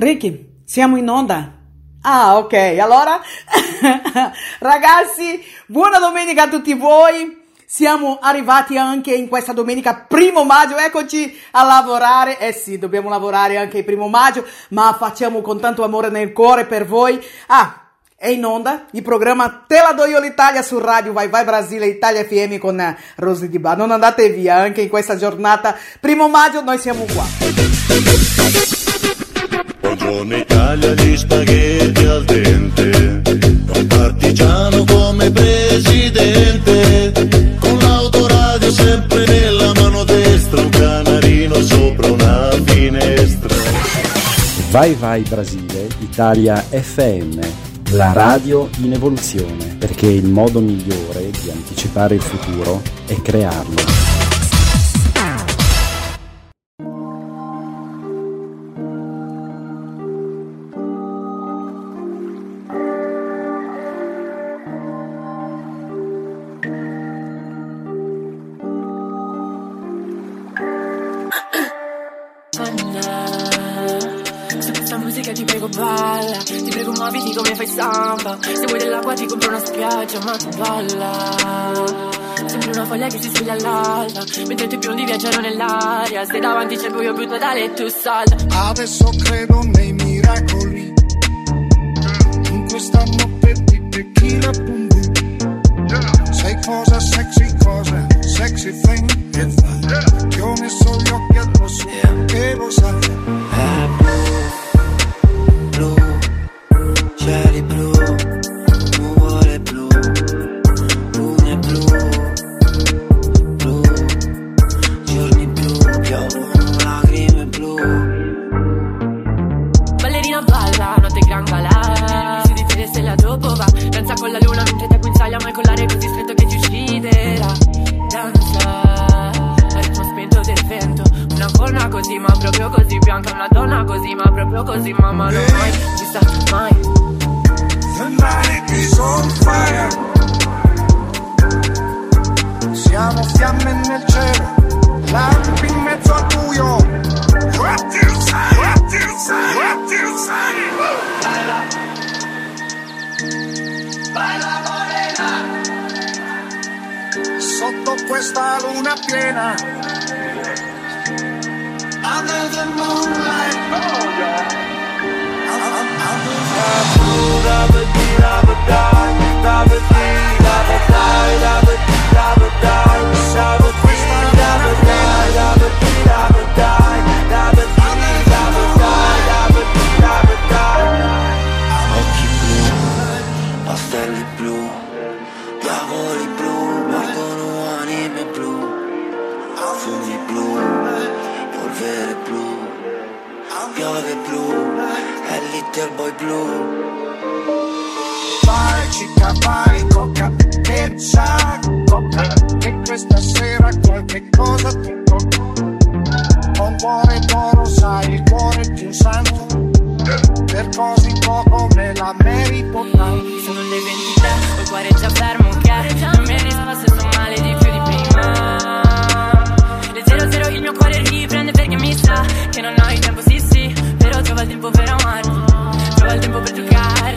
Ricky, siamo in onda. Ah, ok, allora ragazzi, buona domenica a tutti voi. Siamo arrivati anche in questa domenica primo maggio, eccoci a lavorare. Eh sì, dobbiamo lavorare anche il primo maggio, ma facciamo con tanto amore nel cuore per voi. Ah, è in onda il programma Te la do io l'Italia su Radio Vai Vai Brasile Italia FM con Rosy Di Bar. Non andate via, anche in questa giornata primo maggio noi siamo qua. Buongiorno Italia, gli spaghetti al dente. Un partigiano come presidente. Con l'autoradio sempre nella mano destra. Un canarino sopra una finestra. Vai Vai Brasile, Italia FM. La radio in evoluzione, perché il modo migliore di anticipare il futuro è crearlo. Spiaggia ma tu balla. Sembri una foglia che si sveglia all'alba Mentre i biondi viaggiano nell'aria. Se davanti c'è il buio più totale e tu salta Adesso credo nei miracoli. In questa notte di tequila boom boom Sei cosa sexy, cosa sexy thing Ti ho messo gli occhi addosso che lo sai così ma proprio così mamma non mai vista mai The night is on fire Siamo fiamme nel cielo Lampi in mezzo al buio What do you say? What do you say? What do you say? Baila Baila morena Sotto questa luna piena under the moonlight. Oh, yeah. Under the Occhi è little boy blu. Vai città, vai, coca, pensa, coca, che questa sera qualche cosa ti tocca. Con cuore d'oro sai, il cuore più santo, per così poco me la merito tanto. Sono le 23, col cuore già fermo che non mi risposto, sto male di più di prima. Le 00 il mio cuore riprende perché mi sa che non ho il tempo, sì sì, però trova il tempo per amarti, trova il tempo per giocare,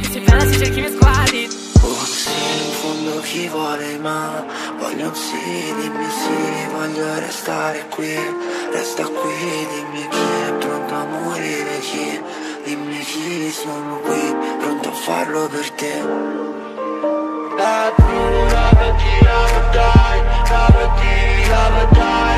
che sei bella se cerchi i miei sguardi. Oh sì, in fondo chi vuole ma voglio un sì, dimmi sì, voglio restare qui, resta qui, dimmi chi è pronto a morire, chi, dimmi chi sono qui, pronto a farlo per te. La tua vecchia dai, la vecchia, la dai, la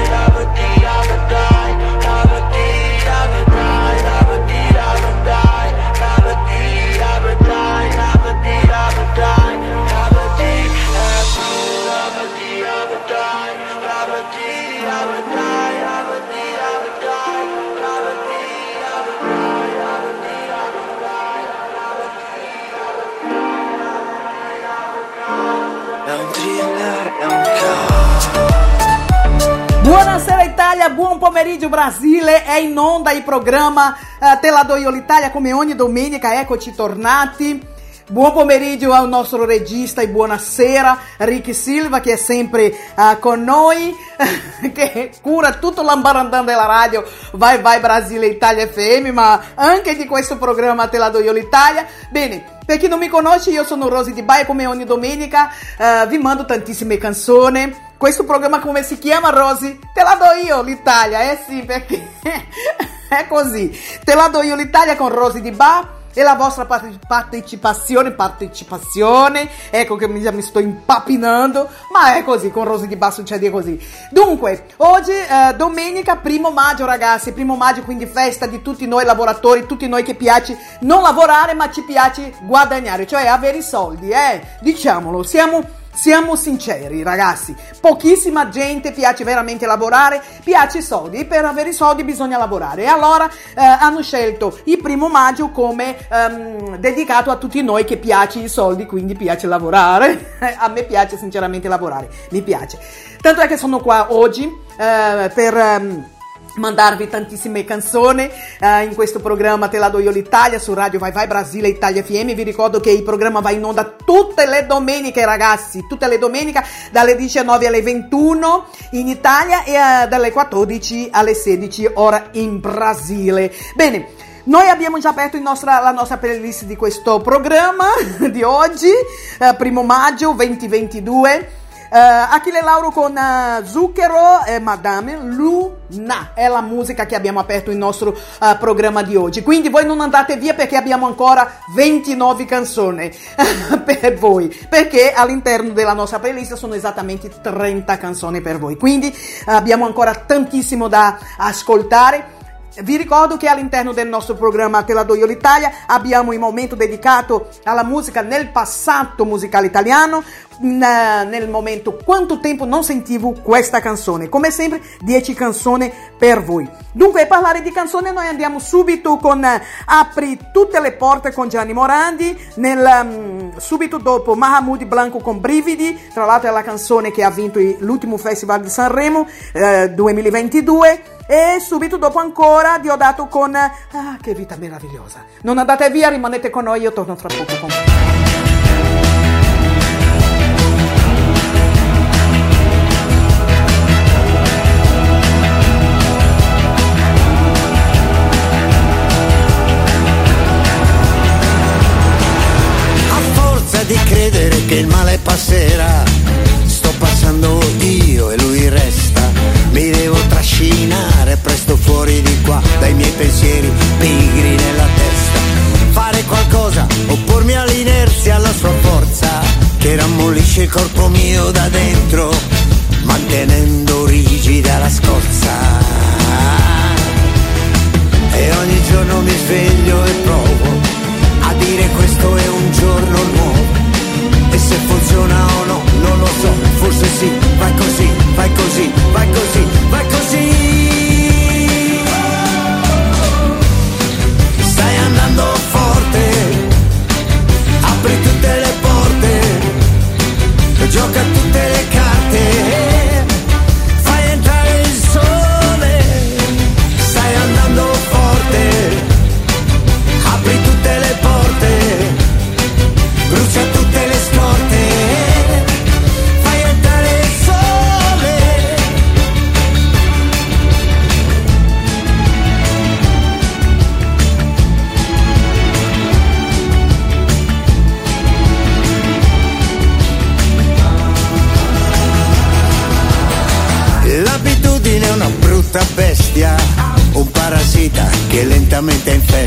Buonasera Italia, buon pomeriggio Brasile, è in onda il programma uh, Te la do io l'Italia come domenica, tornati. Buon pomeriggio al nostro regista e buonasera Ricky Silva che è sempre uh, con noi, che cura tutto l'ambarandan della radio Vai Vai Brasile Italia FM, ma anche di questo programma Te la do io l'Italia. Bene, per chi non mi conosce io sono Rosy Di Baia, come ogni domenica uh, vi mando tantissime canzoni. Questo programma come si chiama Rosy? Te la do io l'Italia, eh sì perché è così. Te la do io l'Italia con Rosy Di Ba e la vostra partecipazione, partecipazione, ecco che mi, mi, sto impapinando, ma è così, con Rosy di Basso succede così. Dunque, oggi eh, domenica, primo maggio ragazzi, primo maggio quindi festa di tutti noi lavoratori, tutti noi che piace non lavorare ma ci piace guadagnare, cioè avere i soldi, eh, diciamolo, siamo siamo sinceri, ragazzi. Pochissima gente piace veramente lavorare, piace i soldi. E per avere i soldi bisogna lavorare. E allora eh, hanno scelto il primo maggio come ehm, dedicato a tutti noi che piace i soldi, quindi piace lavorare. a me piace sinceramente lavorare, mi piace. Tanto è che sono qua oggi eh, per... Ehm, mandarvi tantissime canzoni uh, in questo programma Te la do io l'Italia su Radio Vai Vai Brasile Italia FM vi ricordo che il programma va in onda tutte le domeniche ragazzi tutte le domeniche dalle 19 alle 21 in Italia e uh, dalle 14 alle 16 ora in Brasile bene noi abbiamo già aperto nostra, la nostra playlist di questo programma di oggi, uh, primo maggio 2022. Uh, Achille Lauro con uh, Zucchero e Madame Luna è la musica che abbiamo aperto il nostro uh, programma di oggi. Quindi voi non andate via perché abbiamo ancora 29 canzoni per voi. Perché all'interno della nostra playlist sono esattamente 30 canzoni per voi. Quindi abbiamo ancora tantissimo da ascoltare. Vi ricordo che all'interno del nostro programma Te la do io l'Italia abbiamo il momento dedicato alla musica nel passato musicale italiano, nel momento quanto tempo non sentivo questa canzone. Come sempre 10 canzoni per voi. Dunque a parlare di canzone noi andiamo subito con uh, Apri tutte le porte con Gianni Morandi, nel, um, subito dopo Mahamudi Blanco con Brividi, tra l'altro è la canzone che ha vinto l'ultimo Festival di Sanremo uh, 2022 e subito dopo ancora Diodato con Ah, che vita meravigliosa. Non andate via, rimanete con noi, io torno fra poco con voi. Di credere che il male passerà. Sto passando io e lui resta. Mi devo trascinare presto fuori di qua dai miei pensieri pigri nella testa. Fare qualcosa, oppormi all'inerzia, alla sua forza, che rammollisce il corpo mio da dentro, mantenendo rigida la scorza. E ogni giorno mi sveglio e provo a dire questo è un giorno nuovo se funziona o no, non lo so, forse sì, vai così, vai così, vai così, vai così. tem fé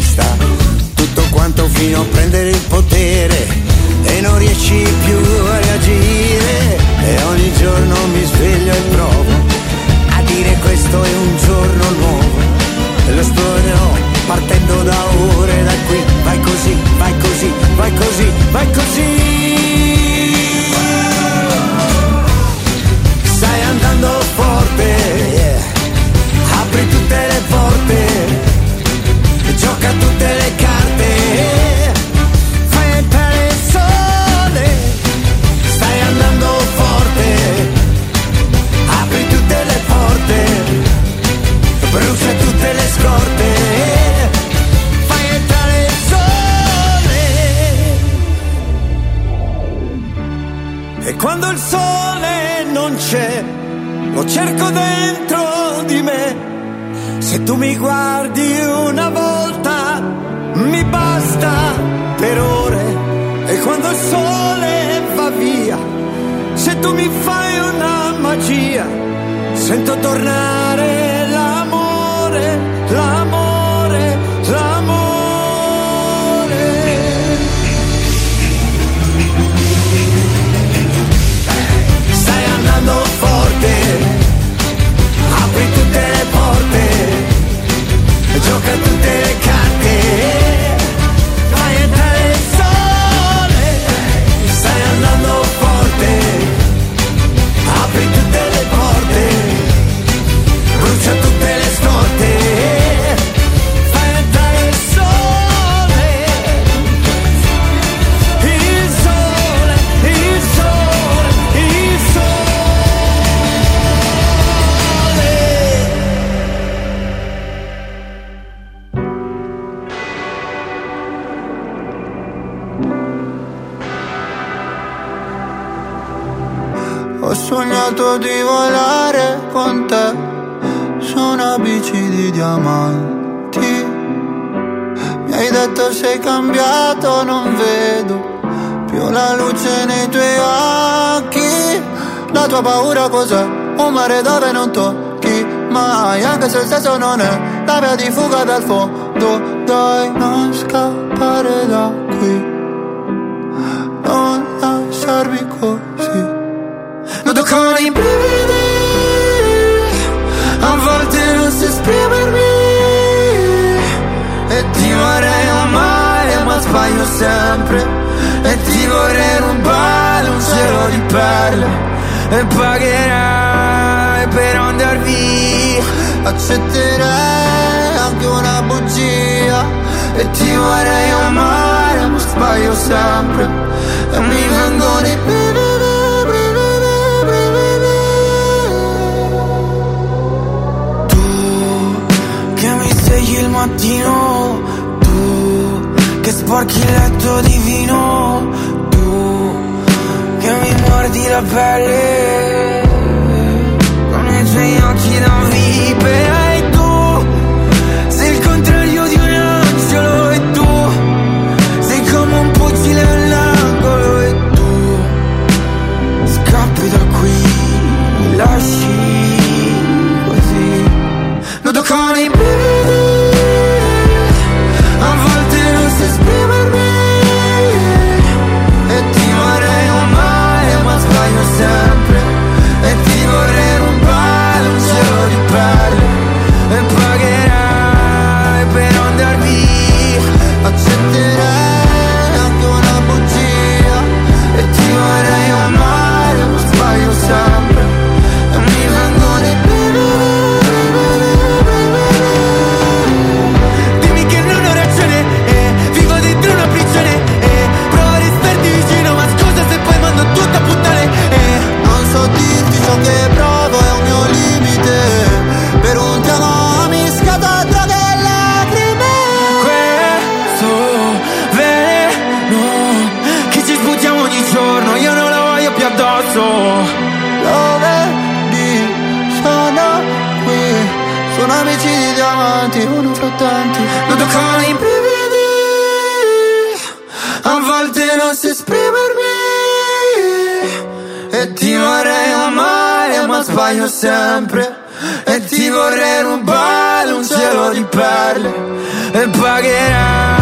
La tua paura cos'è? Un mare dove non tocchi mai, anche se il senso non è la via di fuga dal fondo. Dai, non scappare da qui, non lasciarmi così. Noto con i brividi A volte non so esprimermi E ti vorrei amare ma sbaglio sempre E ti vorrei rubare un cielo di perle E pagherai per andar via. Accetterei anche una bugia. E ti vorrei amare ma sbaglio sempre. E mi vengono i brividi che mi svegli il mattino, tu che sporchi il letto di vino, tu mordi la pelle con i tuoi occhi da vipera tanti Lo toccano i brividi A volte non so esprimermi. E ti vorrei amare ma sbaglio sempre. E ti vorrei rubare un cielo di perle. E pagherai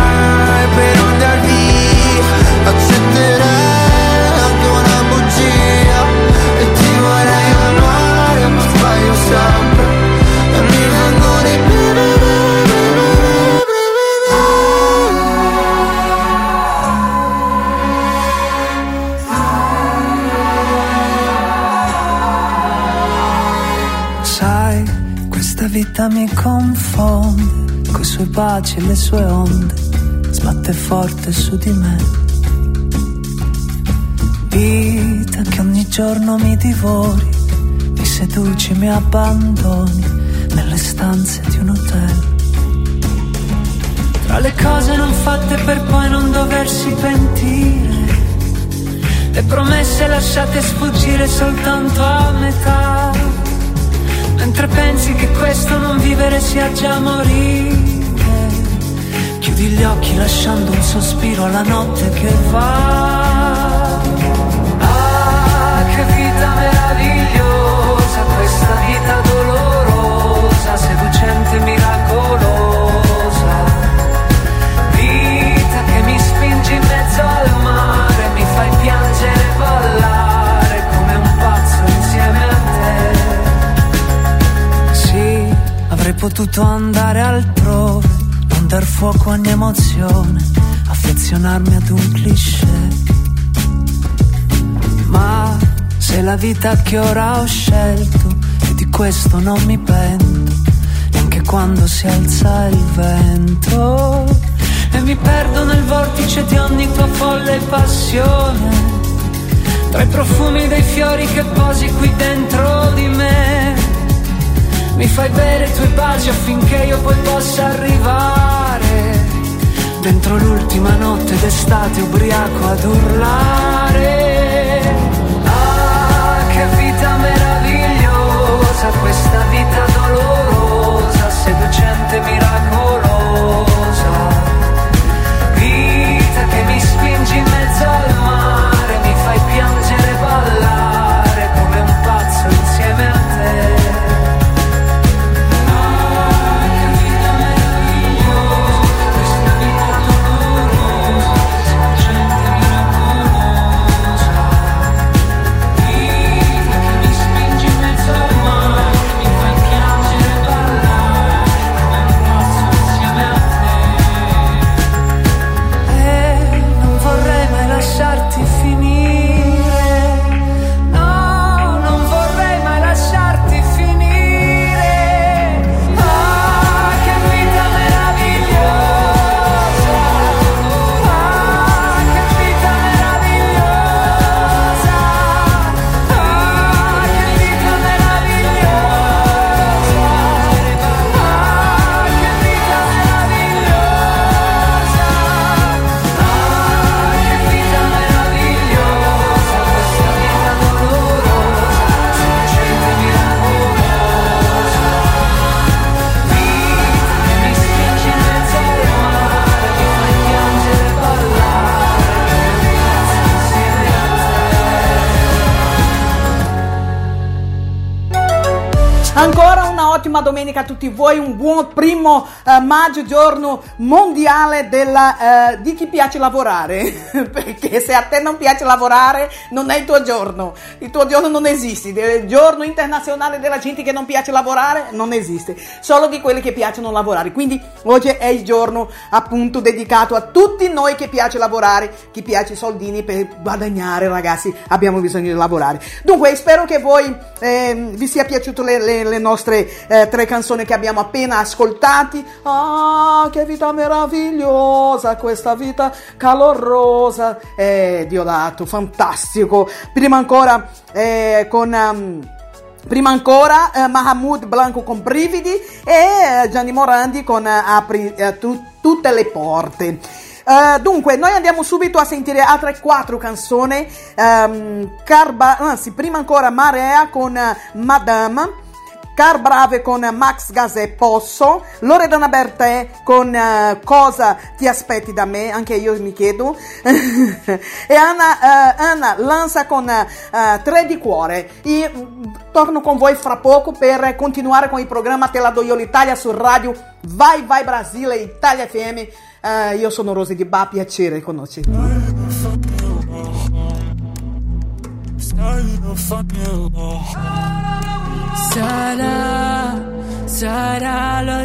vita mi confonde, coi suoi baci e le sue onde, sbatte forte su di me. Vita che ogni giorno mi divori, mi seduci, mi abbandoni nelle stanze di un hotel. Tra le cose non fatte per poi non doversi pentire, le promesse lasciate sfuggire soltanto a metà. Mentre pensi che questo non vivere sia già morire. Chiudi gli occhi lasciando un sospiro alla notte che va. Vita che ora ho scelto e di questo non mi pento, neanche quando si alza il vento e mi perdo nel vortice di ogni tua folle passione. Tra i profumi dei fiori che posi qui dentro di me, mi fai bere i tuoi baci affinché io poi possa arrivare dentro l'ultima notte d'estate ubriaco ad urlare. Meravigliosa, questa vita dolorosa, seducente, miracolosa. Vita che mi spingi in mezzo al mare, Ancora una ottima domenica a tutti voi, un buon primo eh, maggio, giorno mondiale della, eh, di chi piace lavorare, perché se a te non piace lavorare non è il tuo giorno, il tuo giorno non esiste, il giorno internazionale della gente che non piace lavorare non esiste, solo di quelli che piacciono lavorare, quindi oggi è il giorno appunto dedicato a tutti noi che piace lavorare, chi piace i soldini per guadagnare ragazzi, abbiamo bisogno di lavorare. Dunque spero che voi eh, vi sia piaciuto le, le- le nostre eh, tre canzoni che abbiamo appena ascoltati. Ah, che vita meravigliosa, questa vita calorosa. Eh, Diodato, fantastico. Prima ancora eh, con... ehm, Prima ancora eh, Mahmoud Blanco con Brividi e eh, Gianni Morandi con eh, Apri eh, tu- tutte le porte. Eh, dunque, noi andiamo subito a sentire altre quattro canzoni. Ehm, Carba- anzi, prima ancora Marea con eh, Madame. Car Brave con Max Gas Posso, Loredana Bertè con eh, Cosa ti aspetti da me, anche io mi chiedo, e Anna, eh, Anna Lanza con eh, Tre di Cuore. E, mm, torno con voi fra poco per continuare con il programma Te la do io l'Italia su radio Vai Vai Brasile Italia FM. Io sono Rosy Di Ba, piacere conoscerti.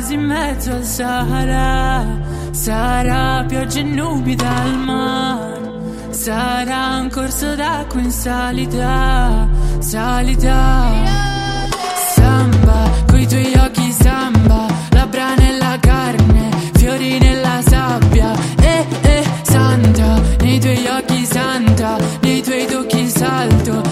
L'oasi in mezzo al Sahara, sarà pioggia e nubi dal mare, sarà un corso d'acqua in salita, salita. Samba, coi tuoi occhi samba, labbra nella carne, fiori nella sabbia, eh eh, santa, nei tuoi occhi santa, nei tuoi tocchi salto,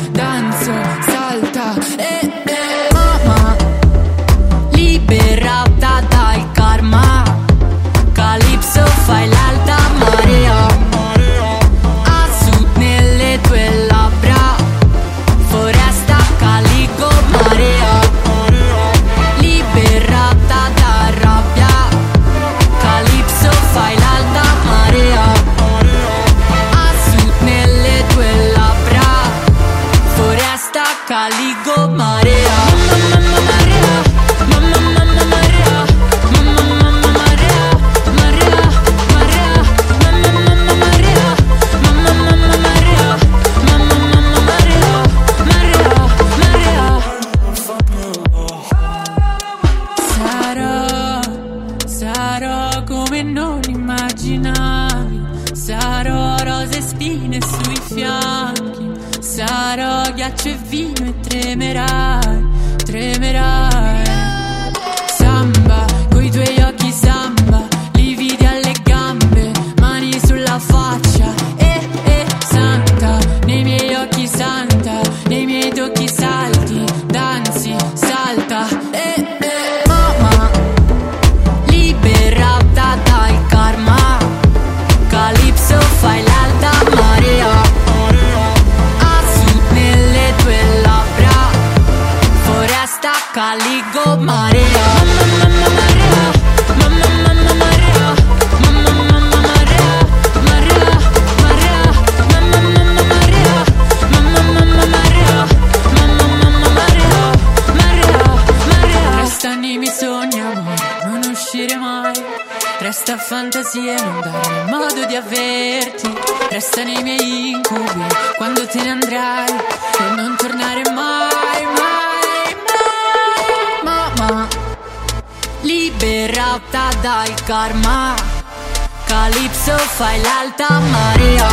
fai l'alta marea.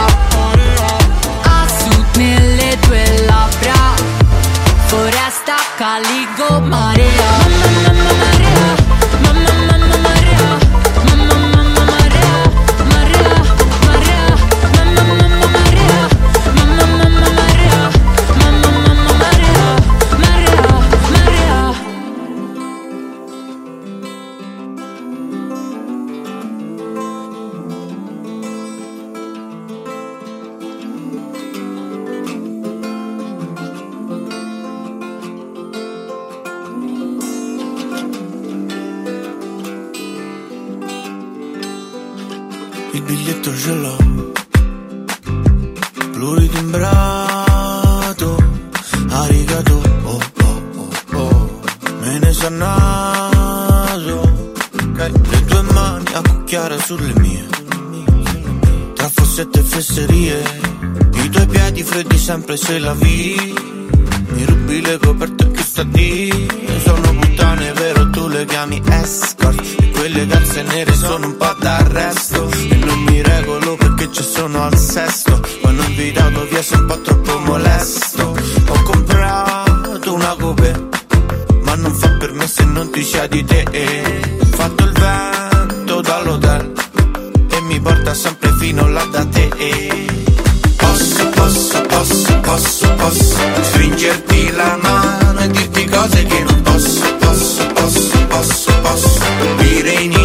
A sud nelle tue labbra. Foresta caligo mani a cucchiare sulle mie. Tra fossette e fesserie i tuoi piedi freddi sempre se la vi. Mi rubi le coperte che sta di? Sono puttane vero tu le chiami escort. E quelle calze nere sono un po' d'arresto. E non mi regolo perché ci sono al sesto. Quando invitato via sei un po' troppo molesto. Ho comprato una coupe ma non fa per me se non ti sia di te. Fatto il vento mi porta sempre fino là da te. Posso, posso, posso, posso, posso Stringerti la mano e dirti cose che non posso, posso, posso, posso, posso. Dire in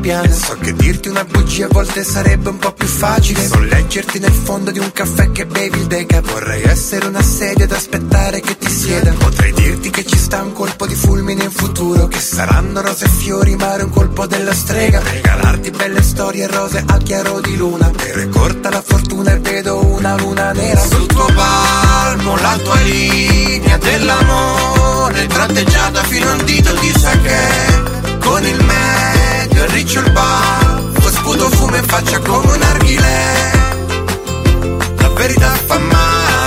piano. So che dirti una bugia a volte sarebbe un po' più facile. Non leggerti nel fondo di un caffè che bevi il deca Vorrei essere una sedia ad aspettare che ti sieda. Potrei dirti che ci sta un colpo di fulmine in futuro Che saranno rose e fiori mare un colpo della strega. Regalarti belle storie rose al chiaro di luna. È corta la fortuna e vedo una luna nera. Sul tuo palmo la tua linea dell'amore Tratteggiata fino a un dito di sake Con il riccio il baffo Sputo fumo in faccia come un narghilè La verità fa male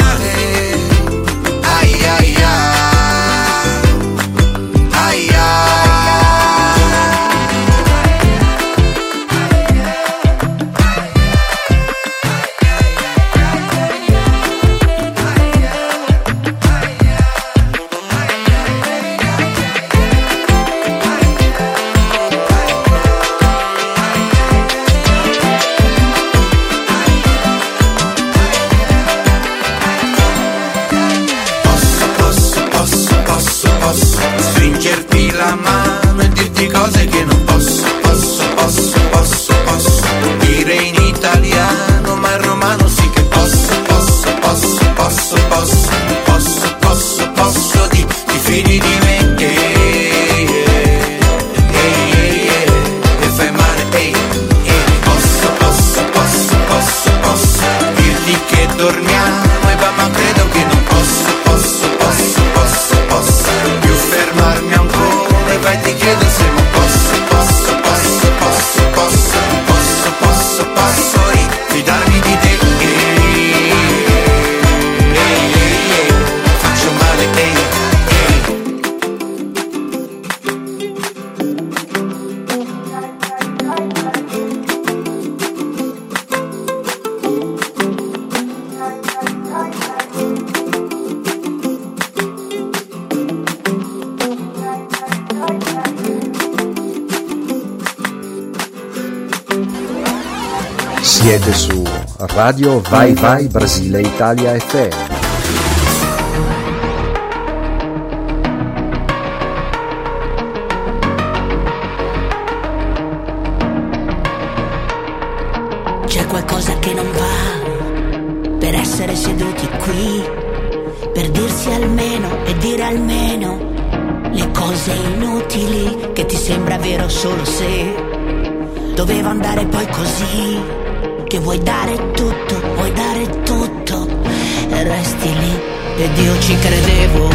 Radio Vai Vai Brasile Italia FM. C'è qualcosa che non va per essere seduti qui, per dirsi almeno e dire almeno le cose inutili che ti sembra vero solo se doveva andare poi così, che vuoi dare tutto, vuoi dare tutto resti lì ed io ci credevo,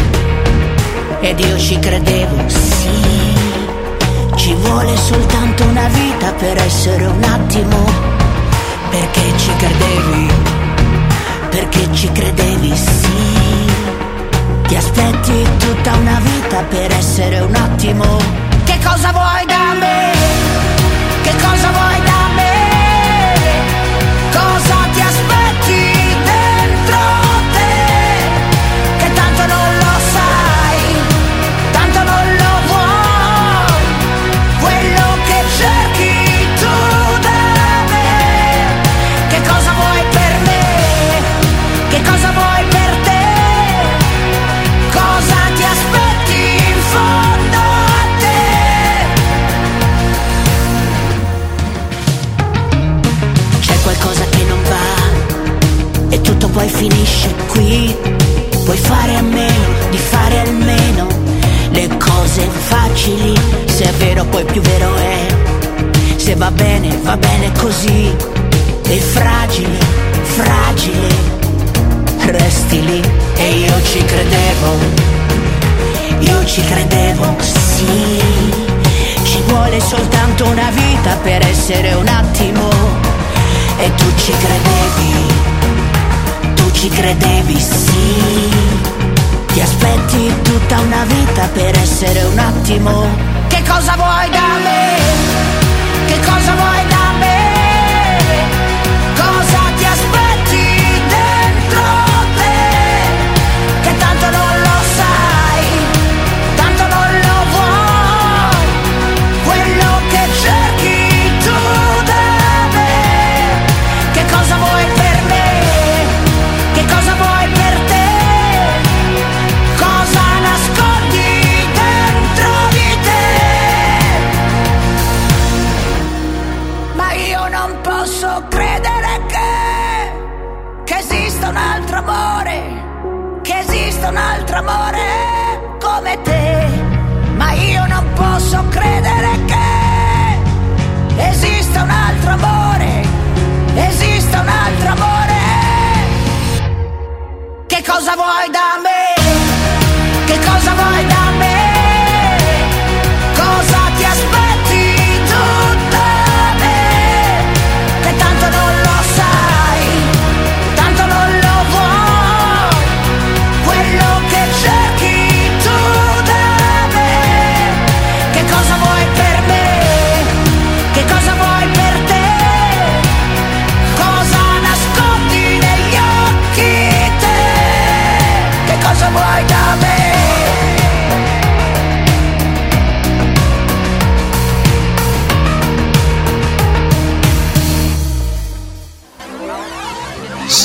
ed io ci credevo, sì, ci vuole soltanto una vita per essere un attimo perché ci credevi, perché ci credevi, sì. Ti aspetti tutta una vita per essere un attimo. Che cosa vuoi da me? Che cosa vuoi da me? Poi finisce qui. Puoi fare a meno di fare almeno le cose facili. Se è vero poi più vero è. Se va bene, va bene così. E fragile, fragile resti lì e io ci credevo, io ci credevo, sì, ci vuole soltanto una vita per essere un attimo e tu ci credevi, ci credevi, sì, ti aspetti tutta una vita per essere un attimo, che cosa vuoi da me? Che cosa vuoi da me?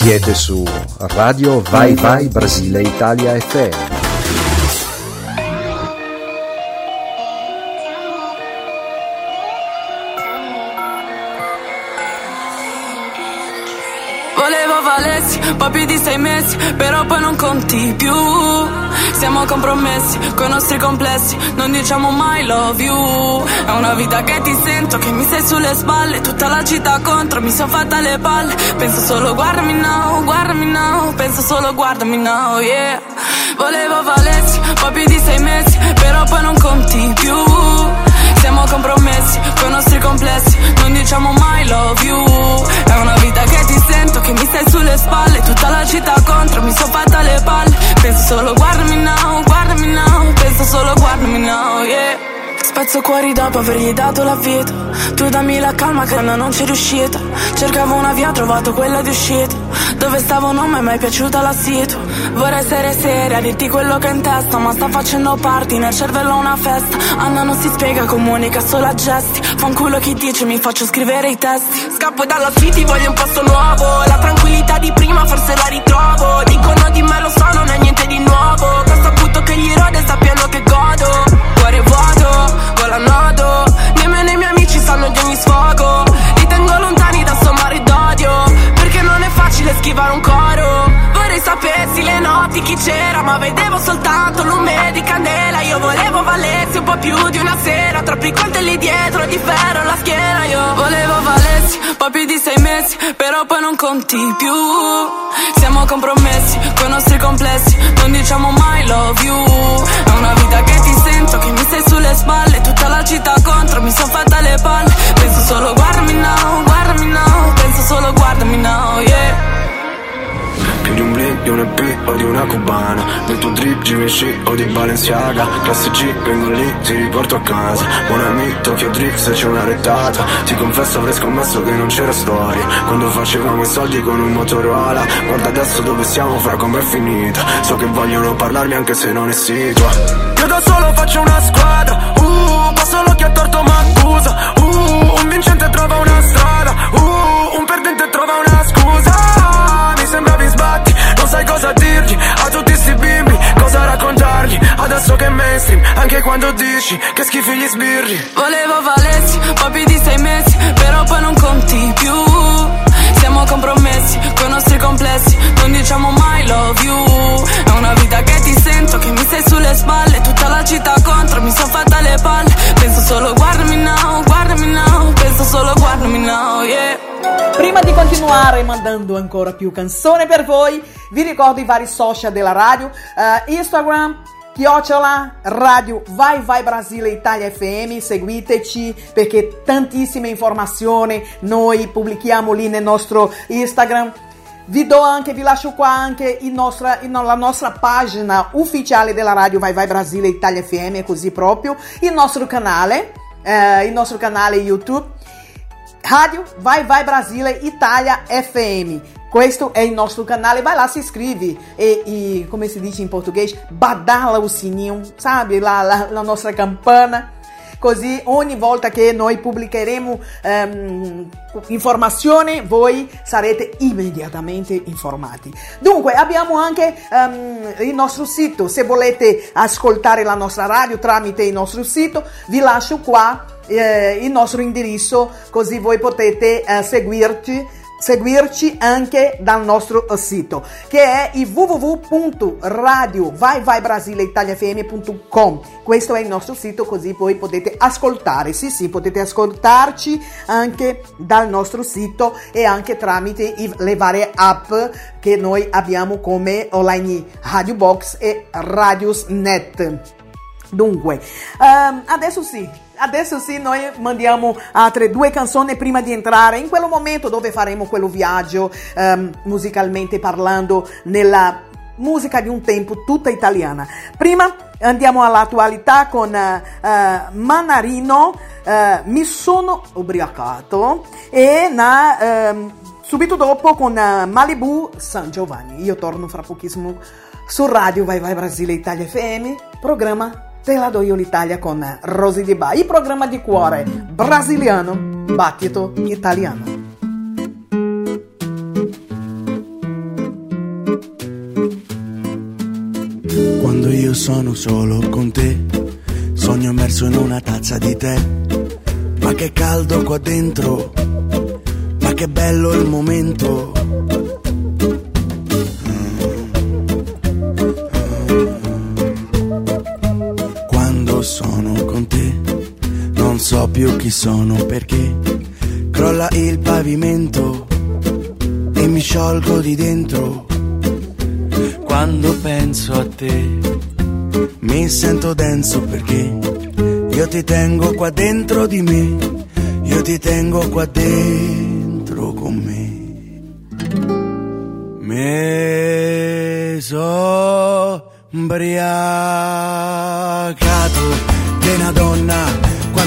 Siete su Radio Vai Vai Brasile Italia FM. Volevo valessi, poi più di sei mesi, però poi non conti più. Siamo compromessi coi nostri complessi, non diciamo mai love you. È una vita che ti sento, che mi stai sulle spalle, tutta la città contro, mi son fatta le palle. Penso solo guardami now, guardami now, penso solo guardami now, yeah. Volevo valessi, poi più di sei mesi, però poi non conti più. Siamo compromessi coi nostri complessi, non diciamo mai love you. È una vita che ti sento, che mi stai sulle spalle, tutta la città contro, mi son fatta le palle. Penso solo guardami now, guardami now, penso solo guardami now, yeah. Spezzo cuori dopo avergli dato la vita. Tu dammi la calma che no, non c'è riuscita. Cercavo una via, ho trovato quella di uscita. Dove stavo non mi è mai piaciuta la situ. Vorrei essere seria, dirti quello che ho in testa Ma sta facendo party, nel cervello una festa. Anna non si spiega, comunica solo a gesti. Fa chi dice, mi faccio scrivere i testi. Scappo dalla city, voglio un posto nuovo. La tranquillità di prima forse la ritrovo. Dicono di me lo so, non è niente di nuovo. Questo appunto che gli rode sappiano che godo gola nodo Nemmeno i miei amici sanno di ogni sfogo. Li tengo lontani da sto mare d'odio Perché non è facile schivare un coro. Vorrei sapessi le notti chi c'era Ma vedevo soltanto lume di candela Io volevo valersi un po' più di una sera Troppi coltelli dietro di ferro alla schiena. Io volevo valersi un po' più di sei mesi Però poi non conti più. Siamo compromessi con i nostri complessi Non diciamo mai love you. È una vita che ti sento che mi stai sulle spalle Tutta la città contro mi son fatta le palle. Penso solo guardami now, guardami now Penso solo guardami now, yeah più di un blip, di un EP o di una cubana. Del tuo drip, Givenchy o di Balenciaga. Classe G, vengo lì, ti riporto a casa. Buon amico, Tokyo Drip se c'è una rettata. Ti confesso avrei scommesso che non c'era storia. Quando facevamo i soldi con un Motorola Guarda adesso dove siamo, fra com'è finita. So che vogliono parlarmi anche se non è situa Io da solo faccio una squadra. Uh, passo l'occhio a torto ma Uh, un vincente trova una strada cosa dirgli A tutti sti bimbi, cosa raccontargli Adesso che è mainstream, anche quando dici Che schifi gli sbirri. Volevo po' più di sei mesi Però poi non conti più Siamo compromessi con i nostri complessi Non diciamo mai love you. È una vita che ti sento Che mi stai sulle spalle Tutta la città contro Mi son fatta le palle. Penso solo guardami now, guardami now Penso solo guardami now, yeah. Prima di continuare mandando ancora più canzoni per voi, vi ricordo i vari social della radio, eh, Instagram, Chiocciola, Radio Vai Vai Brasile Italia FM, seguiteci perché tantissime informazioni noi pubblichiamo lì nel nostro Instagram. Vi do anche, vi lascio qua anche nostra, la nostra pagina ufficiale della radio Vai Vai Brasile Italia FM, così proprio, il nostro canale, eh, il nostro canale YouTube. Rádio Vai Vai Brasília Itália FM. Questo è il nostro canale, vai lá, se iscreve e, e come si dice in português, badala o sininho, sabe? La, la, la nostra campana. Così ogni volta che noi pubblicheremo ehm, informazioni, voi sarete immediatamente informati. Dunque, abbiamo anche ehm, il nostro sito. Se volete ascoltare la nostra radio tramite il nostro sito, vi lascio qua eh, il nostro indirizzo, così voi potete eh, seguirci seguirci anche dal nostro sito che è il www.radiovaivaibrasileitaliafm.com questo è il nostro sito così voi potete ascoltare. Sì sì potete ascoltarci anche dal nostro sito e anche tramite i- le varie app che noi abbiamo come online Radio Box e Radius Net Dunque, ehm, adesso sì, adesso sì, noi mandiamo altre due canzoni prima di entrare in quello momento dove faremo quello viaggio ehm, musicalmente parlando nella musica di un tempo tutta italiana. Prima andiamo all'attualità con eh, eh, Manarino, eh, Mi sono ubriacato e na, ehm, subito dopo con eh, Malibu San Giovanni. Io torno fra pochissimo su Radio Vai Vai Brasile Italia FM, programma Te la do io l'Italia con Rosy Di Ba, il programma di cuore brasiliano, battito italiano. Quando io sono solo con te, sogno immerso in una tazza di tè. Ma che caldo qua dentro, ma che bello il momento. Più chi sono perché crolla il pavimento e mi sciolgo di dentro. Quando penso a te, mi sento denso perché io ti tengo qua dentro di me, io ti tengo qua dentro con me. Me so ubriacato di una donna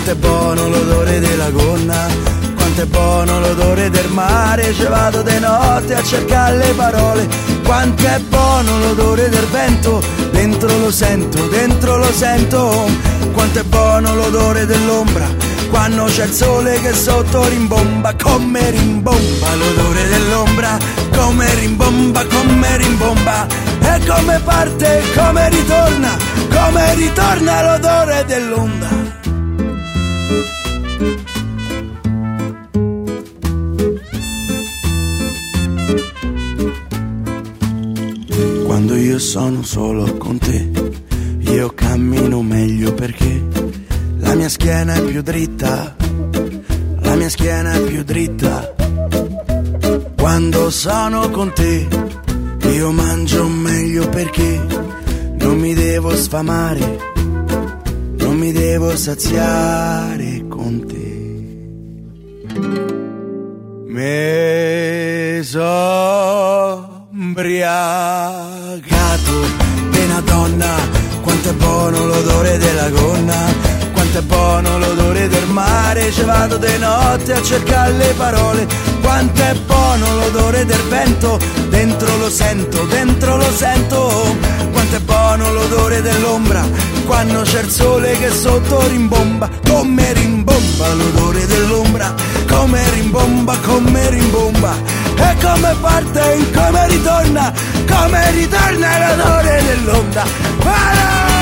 quanto è buono l'odore della gonna, quanto è buono l'odore del mare, ci vado di notte a cercare le parole, quanto è buono l'odore del vento, dentro lo sento, dentro lo sento, quanto è buono l'odore dell'ombra, quando c'è il sole che sotto rimbomba, come rimbomba l'odore dell'ombra, come rimbomba, come rimbomba, e come parte, come ritorna, come ritorna l'odore dell'onda. Quando io sono solo con te, io cammino meglio perché la mia schiena è più dritta, la mia schiena è più dritta. Quando sono con te, io mangio meglio perché non mi devo sfamare, non mi devo saziare Me so ubriacato di una donna, quanto è buono l'odore della gonna, quanto è buono l'odore del mare, ci vado di notte a cercare le parole, quanto è buono l'odore del vento, dentro lo sento, dentro lo sento, quanto è buono l'odore dell'ombra, quando c'è il sole che sotto rimbomba, come rimbomba l'odore dell'ombra, come rimbomba, come rimbomba, e come parte, e come ritorna, come ritorna l'odore dell'onda. Ah!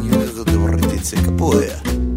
I moccioni di vorrezza che poi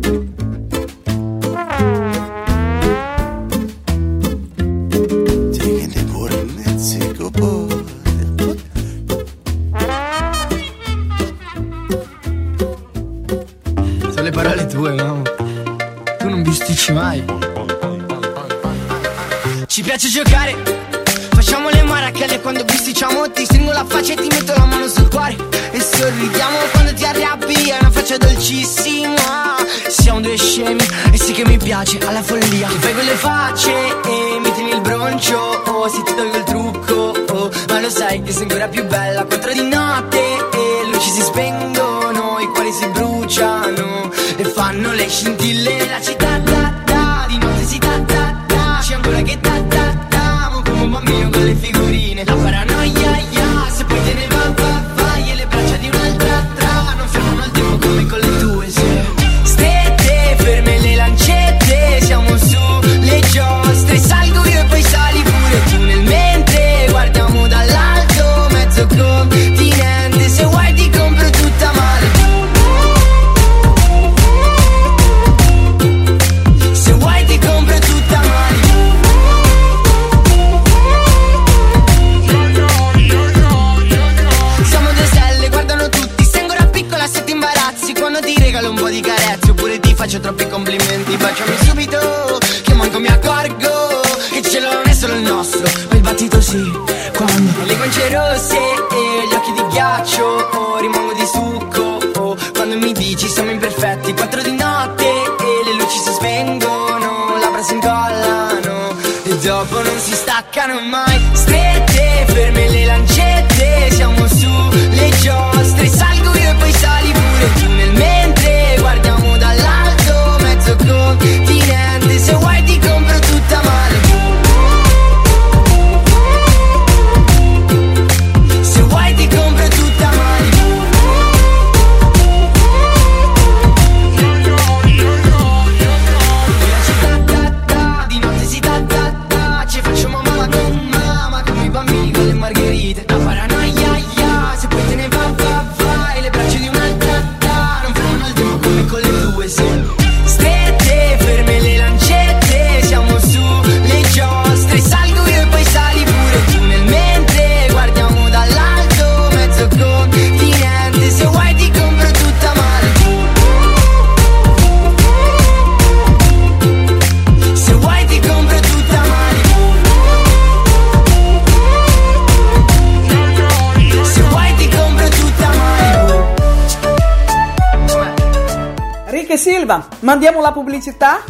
Mandiamo la pubblicità?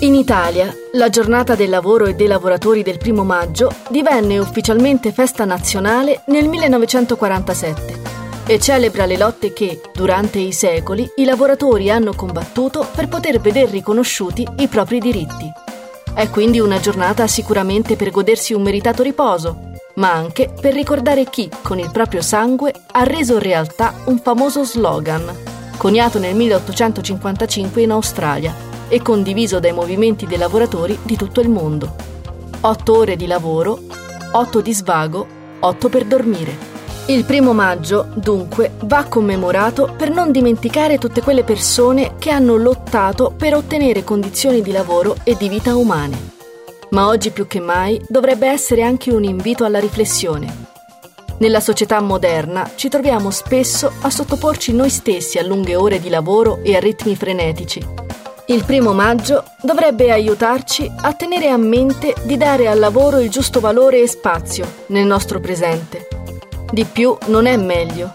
In Italia, la giornata del lavoro e dei lavoratori del primo maggio divenne ufficialmente festa nazionale nel 1947 e celebra le lotte che, durante i secoli, i lavoratori hanno combattuto per poter veder riconosciuti i propri diritti. È quindi una giornata sicuramente per godersi un meritato riposo, ma anche per ricordare chi, con il proprio sangue, ha reso realtà un famoso slogan, coniato nel 1855 in Australia e condiviso dai movimenti dei lavoratori di tutto il mondo. Otto ore di lavoro, otto di svago, otto per dormire. Il primo maggio, dunque, va commemorato per non dimenticare tutte quelle persone che hanno lottato per ottenere condizioni di lavoro e di vita umane. Ma oggi più che mai dovrebbe essere anche un invito alla riflessione. Nella società moderna ci troviamo spesso a sottoporci noi stessi a lunghe ore di lavoro e a ritmi frenetici il primo maggio dovrebbe aiutarci a tenere a mente di dare al lavoro il giusto valore e spazio nel nostro presente. Di più non è meglio.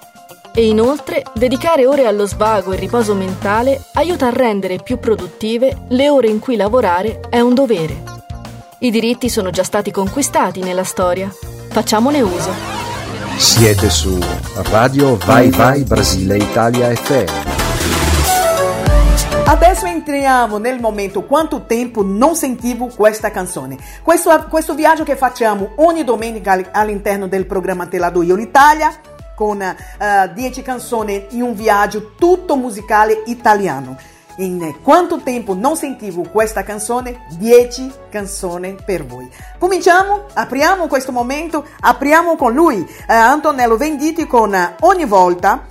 E inoltre dedicare ore allo svago e riposo mentale aiuta a rendere più produttive le ore in cui lavorare è un dovere. I diritti sono già stati conquistati nella storia. Facciamone uso. Siete su Radio Vai Vai Brasile Italia FM. Adesso entriamo nel momento quanto tempo non sentivo questa canzone. Questo, questo viaggio che facciamo ogni domenica all'interno del programma Telado Io l'Italia con 10 uh, canzoni in un viaggio tutto musicale italiano. In quanto tempo non sentivo questa canzone? 10 canzoni per voi. Cominciamo, apriamo questo momento, apriamo con lui, uh, Antonello Venditti con Ogni volta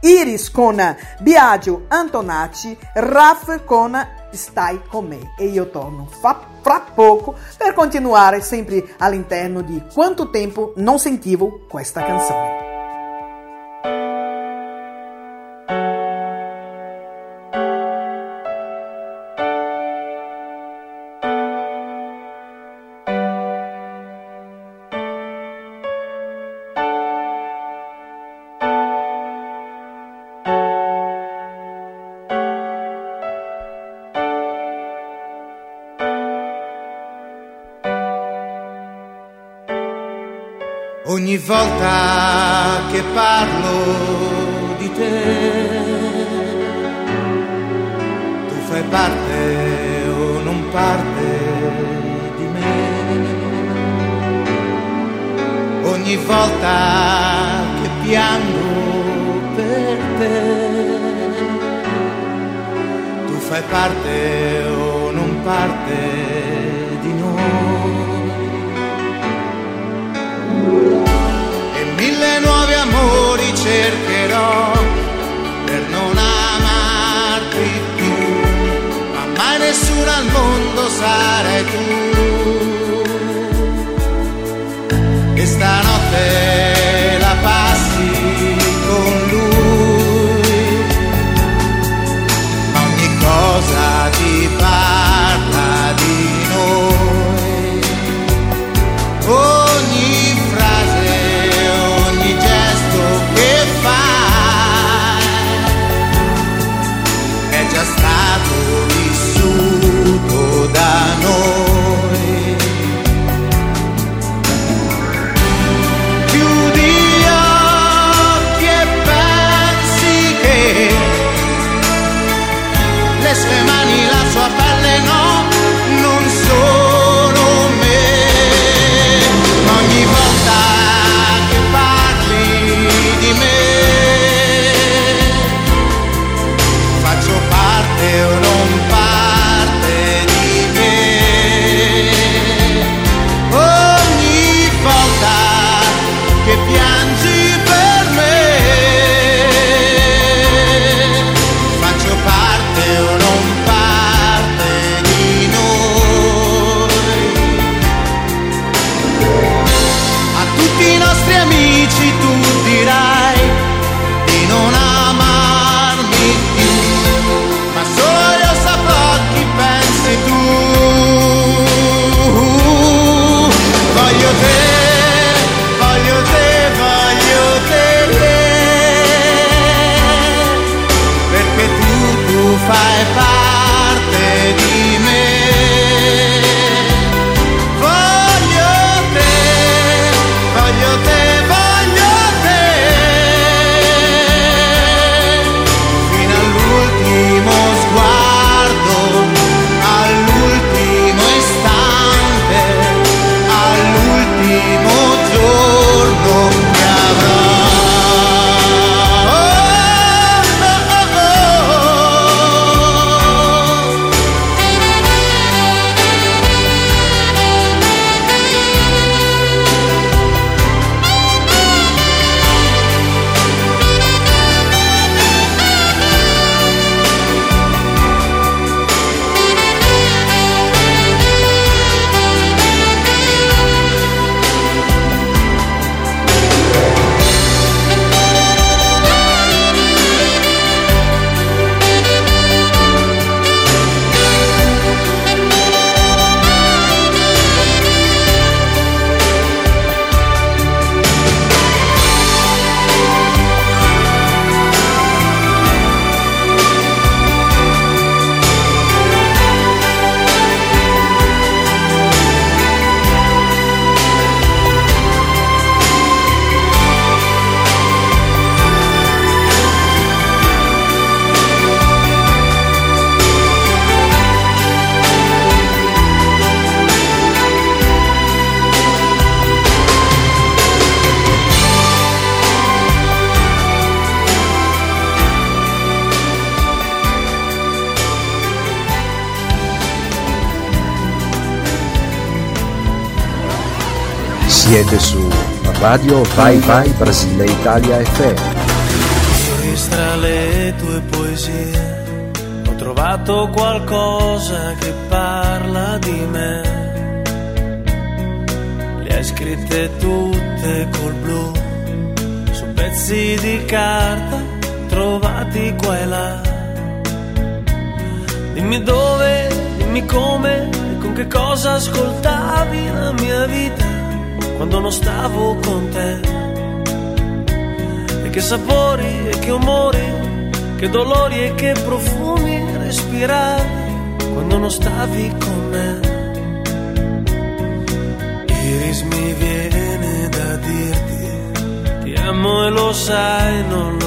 Iris con Biagio Antonacci, Raff con Stai con me e io torno fra, fra poco per continuare sempre all'interno di quanto tempo non sentivo questa canzone. Ogni volta che parlo di te, tu fai parte o non parte di me. Ogni volta che piango per te, tu fai parte o non parte di noi. Cercherò per non amarti più, ma mai nessuno al mondo sarai tu. E stanotte radio Vai Vai Brasile Italia FM. Tra le tue poesie ho trovato qualcosa dolori e che profumi respiravi quando non stavi con me. Iris mi viene da dirti, ti amo e lo sai, non lo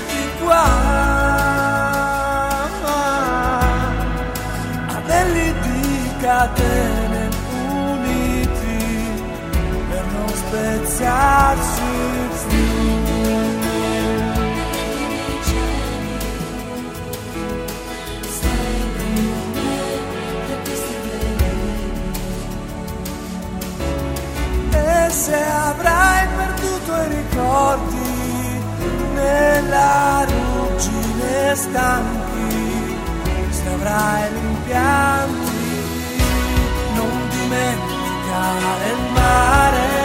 cresciuti qua. Anelli di catene uniti per non spezzarsi più. E se avrai perduto i ricordi nella ruggine stanchi, se avrai rimpianti, non dimenticare il mare.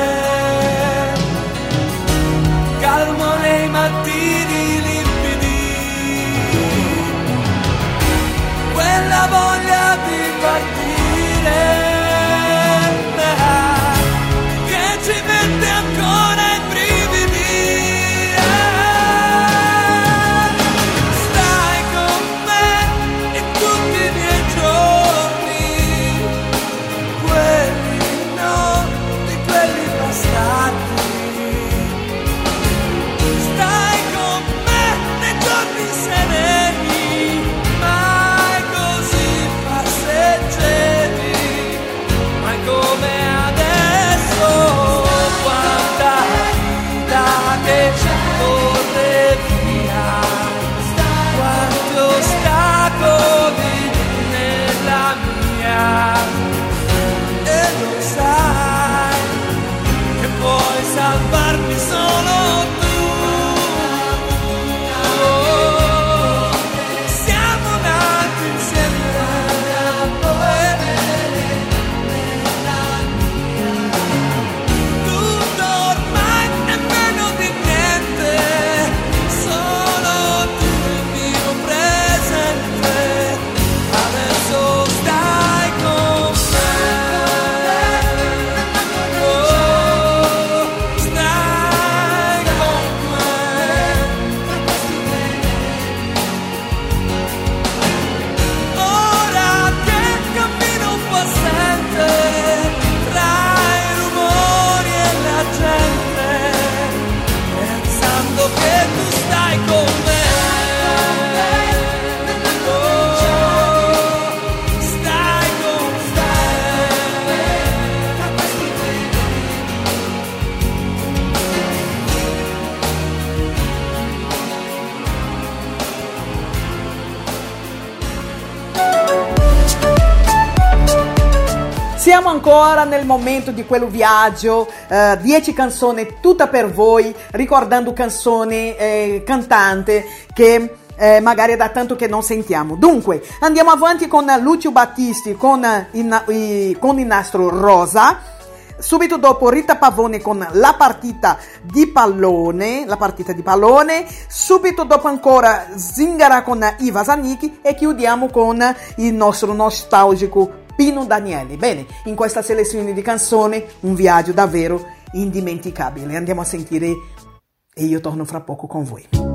Ancora nel momento di quello viaggio, 10 canzoni tutta per voi, ricordando canzoni, eh, cantante che eh, magari è da tanto che non sentiamo. Dunque, andiamo avanti con Lucio Battisti con il, i- con il nastro rosa. Subito dopo Rita Pavone con la partita di pallone, la partita di pallone, subito dopo ancora Zingara con Iva Zanicchi e chiudiamo con il nostro nostalgico Pino Danieli. Bene, in questa selezione di canzoni un viaggio davvero indimenticabile. Andiamo a sentire e io torno fra poco con voi.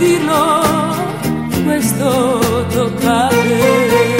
Dirlo, questo tocca a te.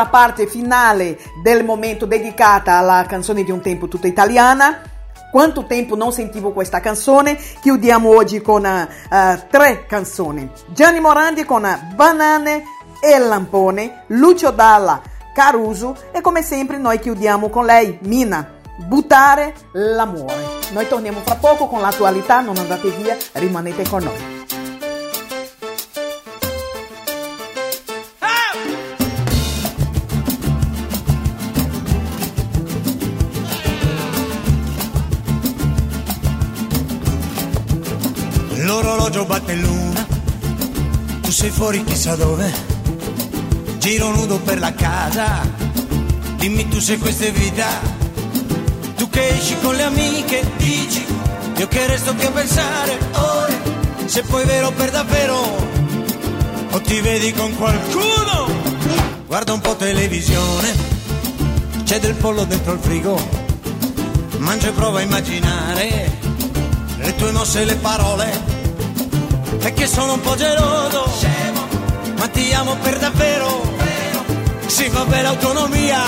Alla parte finale del momento dedicata alla canzone di un tempo tutta italiana. Quanto tempo non sentivo questa canzone? Chiudiamo oggi con eh, tre canzoni. Gianni Morandi con Banane e Lampone, Lucio Dalla, Caruso e come sempre noi chiudiamo con lei, Mina, Buttare l'amore. Noi torniamo fra poco con l'attualità, non andate via, rimanete con noi. Sei fuori chissà dove, giro nudo per la casa, dimmi tu se questa è vita, tu che esci con le amiche, dici, io che resto qui a pensare, ore, se poi è vero per davvero, o ti vedi con qualcuno, guarda un po' televisione, c'è del pollo dentro il frigo, mangia e prova a immaginare le tue mosse e le parole è che sono un po' geloso. Ma ti amo per davvero. Sì va bene l'autonomia.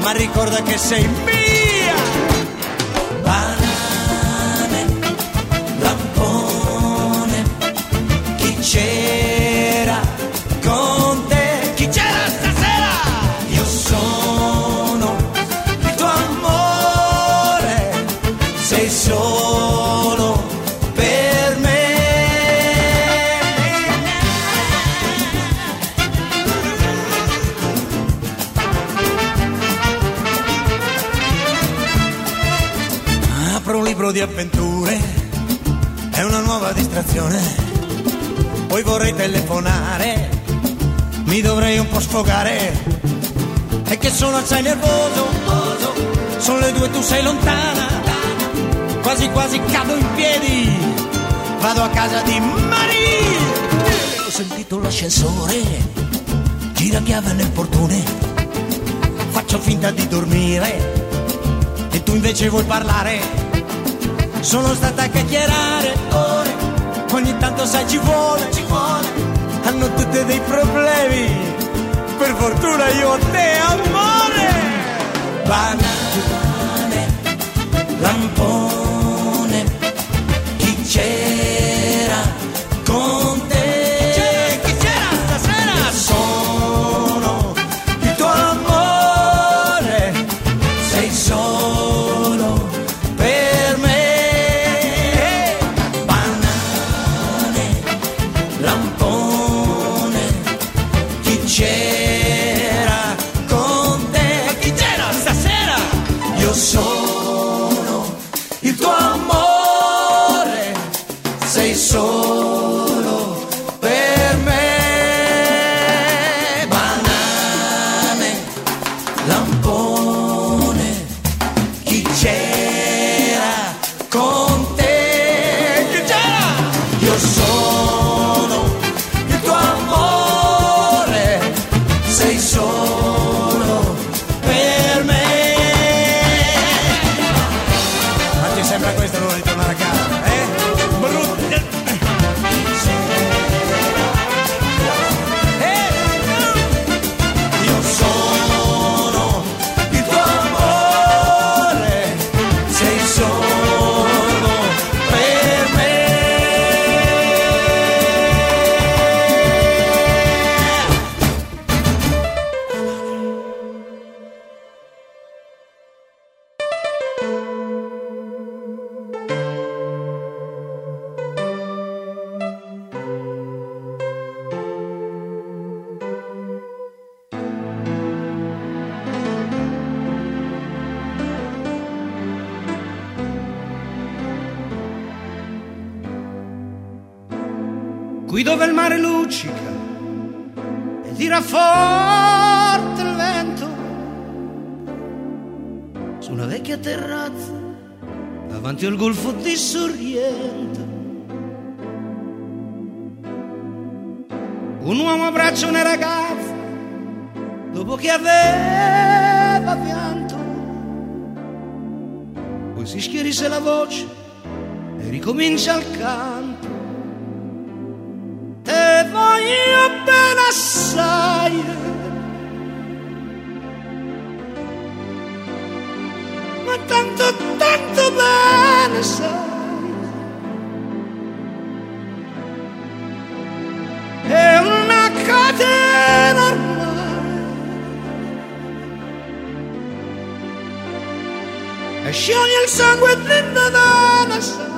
Ma ricorda che sei mia. Banane lampone chi c'era di avventure è una nuova distrazione. Poi vorrei telefonare mi dovrei un po' sfogare. È che sono assai nervoso sono le due tu sei lontana. Quasi quasi cado in piedi. Vado a casa di Maria ho sentito l'ascensore gira chiave nel portone. Faccio finta di dormire. E tu invece vuoi parlare sono stata a chiacchierare ore. Ogni tanto sai ci vuole. Ci vuole. Hanno tutte dei problemi. Per fortuna io ho te amore. Banane lampone. Chi c'era ricomincia il canto. Te voglio bene assai. Ma tanto, tanto bene sai. È una catena ormai. E scioglie il sangue dentro da una sai.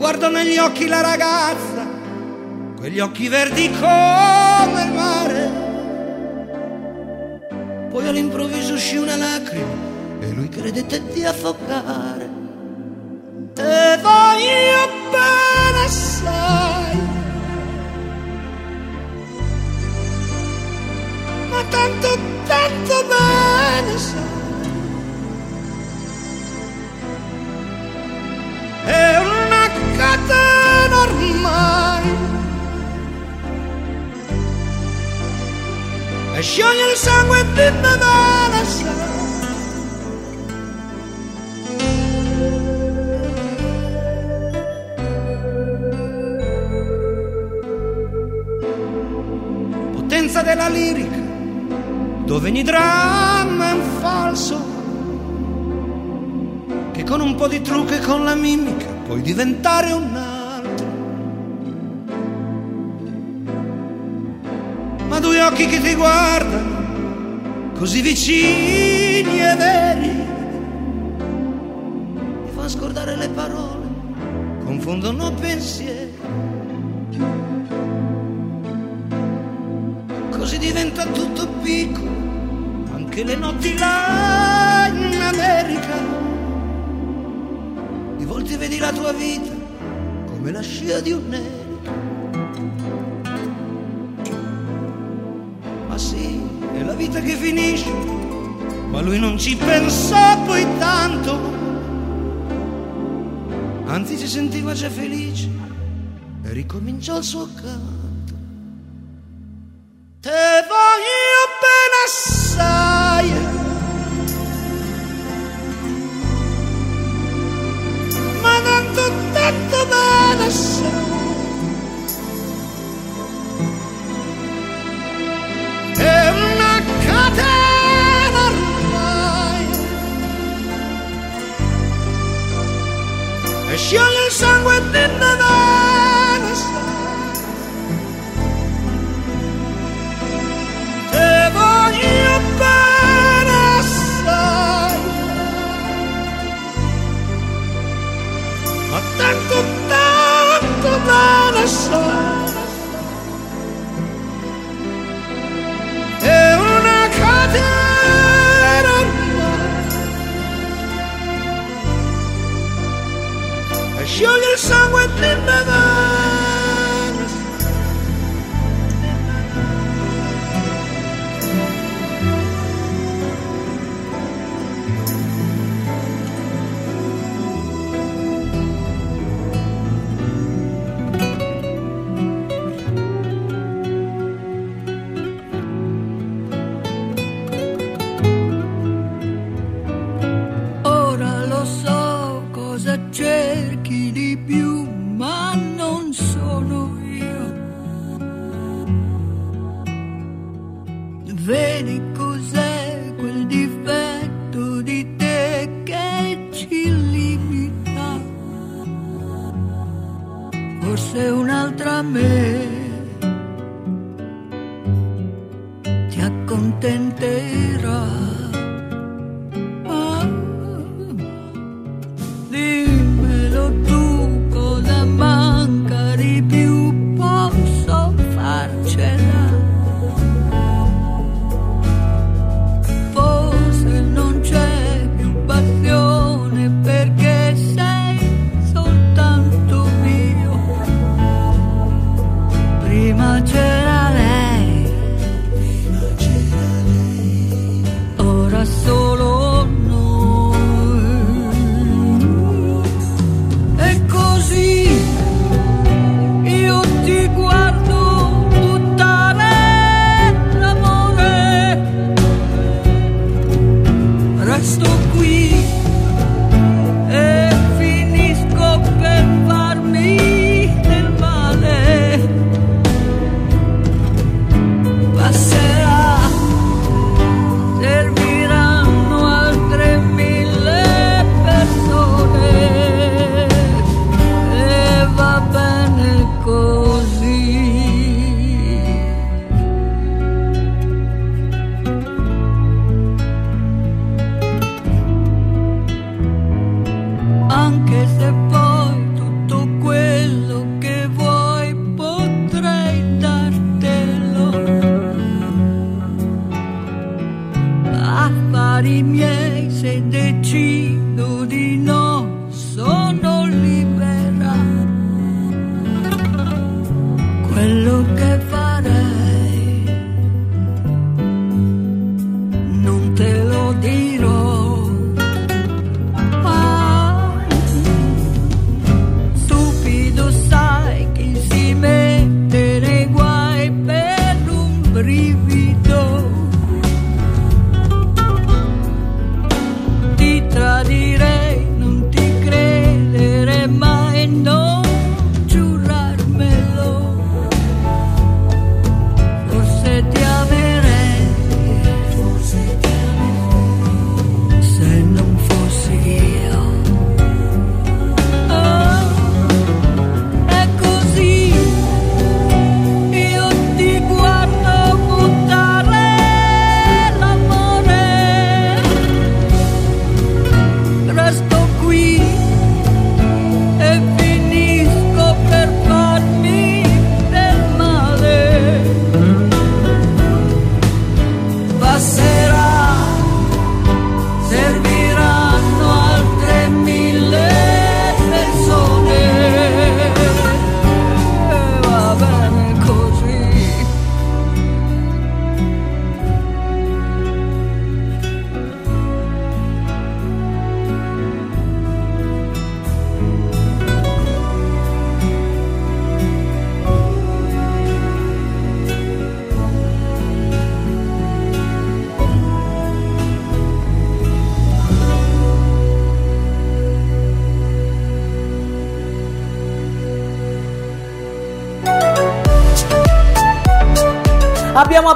guardo negli occhi la ragazza, quegli occhi verdi come il mare. Poi all'improvviso uscì una lacrima e lui credette di affogare. Te voglio bene sai, ma tanto, tanto bene sai. È ormai e scioglie il sangue di Nevada potenza della lirica dove ogni dramma è un falso che con un po' di trucco e con la mimica puoi diventare un Due occhi che ti guardano, così vicini e veri, ti fa scordare le parole, confondono pensieri. Così diventa tutto piccolo, anche le notti là in America di volte vedi la tua vita come la scia di un nero. Vita che finisce, ma lui non ci pensò poi tanto. Anzi si sentiva già felice e ricominciò il suo canto. Te voglio bene assai. ma tanto, tanto bene sai.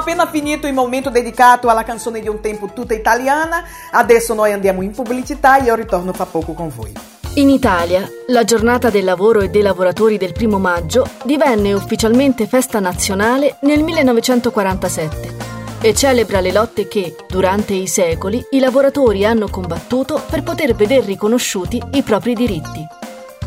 Appena finito il momento dedicato alla canzone di un tempo tutta italiana, adesso noi andiamo in pubblicità e io ritorno fra poco con voi. In Italia, la giornata del lavoro e dei lavoratori del primo maggio divenne ufficialmente festa nazionale nel 1947 e celebra le lotte che, durante i secoli, i lavoratori hanno combattuto per poter veder riconosciuti i propri diritti.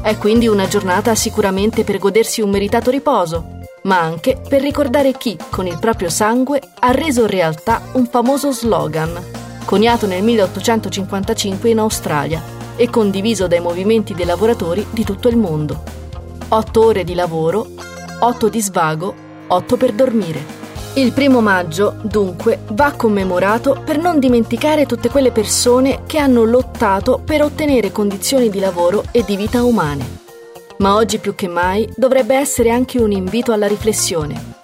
È quindi una giornata sicuramente per godersi un meritato riposo, ma anche per ricordare chi, con il proprio sangue, ha reso realtà un famoso slogan, coniato nel 1855 in Australia e condiviso dai movimenti dei lavoratori di tutto il mondo. Otto ore di lavoro, otto di svago, otto per dormire. Il primo maggio, dunque, va commemorato per non dimenticare tutte quelle persone che hanno lottato per ottenere condizioni di lavoro e di vita umane. Ma oggi più che mai dovrebbe essere anche un invito alla riflessione.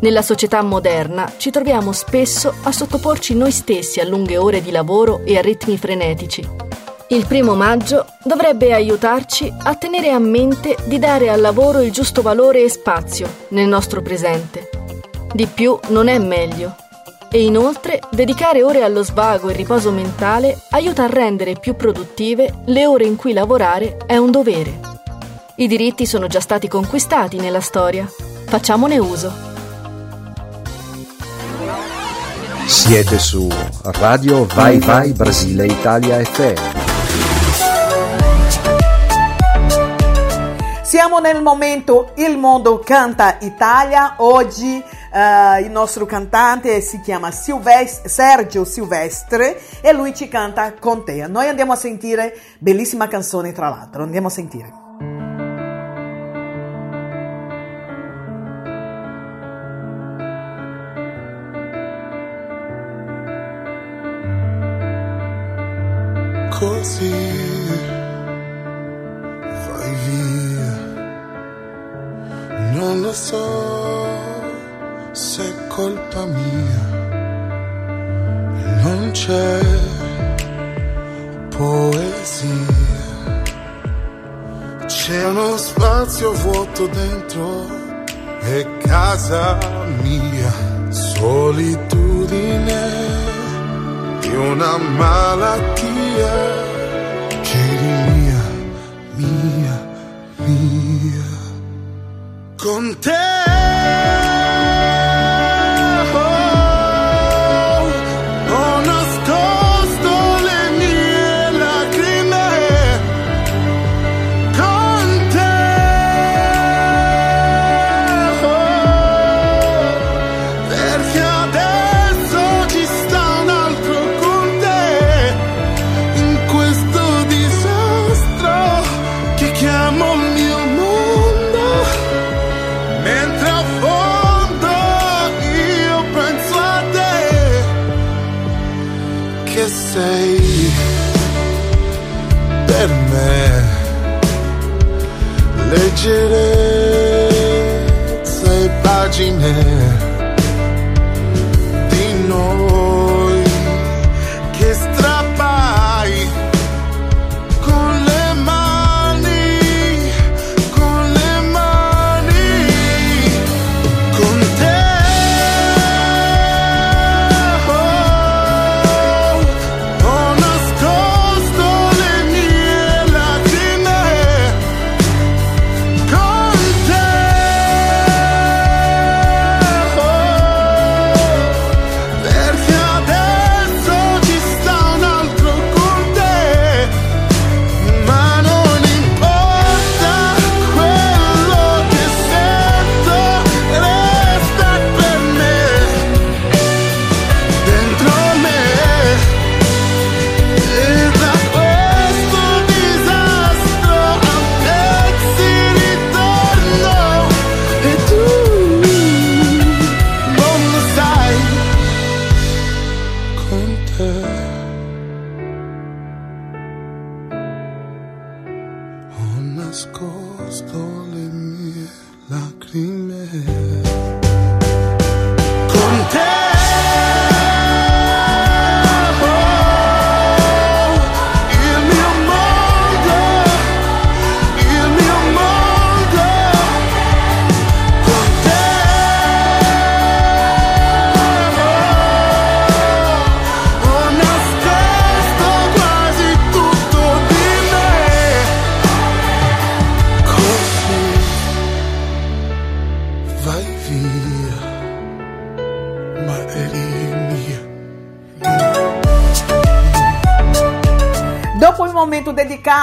Nella società moderna ci troviamo spesso a sottoporci noi stessi a lunghe ore di lavoro e a ritmi frenetici. Il primo maggio dovrebbe aiutarci a tenere a mente di dare al lavoro il giusto valore e spazio nel nostro presente. Di più non è meglio. E inoltre dedicare ore allo svago e riposo mentale aiuta a rendere più produttive le ore in cui lavorare è un dovere. I diritti sono già stati conquistati nella storia. Facciamone uso. Siete su Radio Vai Vai Brasile Italia FM. Siamo nel momento Il Mondo Canta Italia. Oggi eh, il nostro cantante si chiama Silvestre, Sergio Silvestre e lui ci canta con te. Noi andiamo a sentire, bellissima canzone tra l'altro, andiamo a sentire. Così vai via. Non lo so se è colpa mia. Non c'è poesia. C'è uno spazio vuoto dentro, è casa mia, solitudine di una malattia Con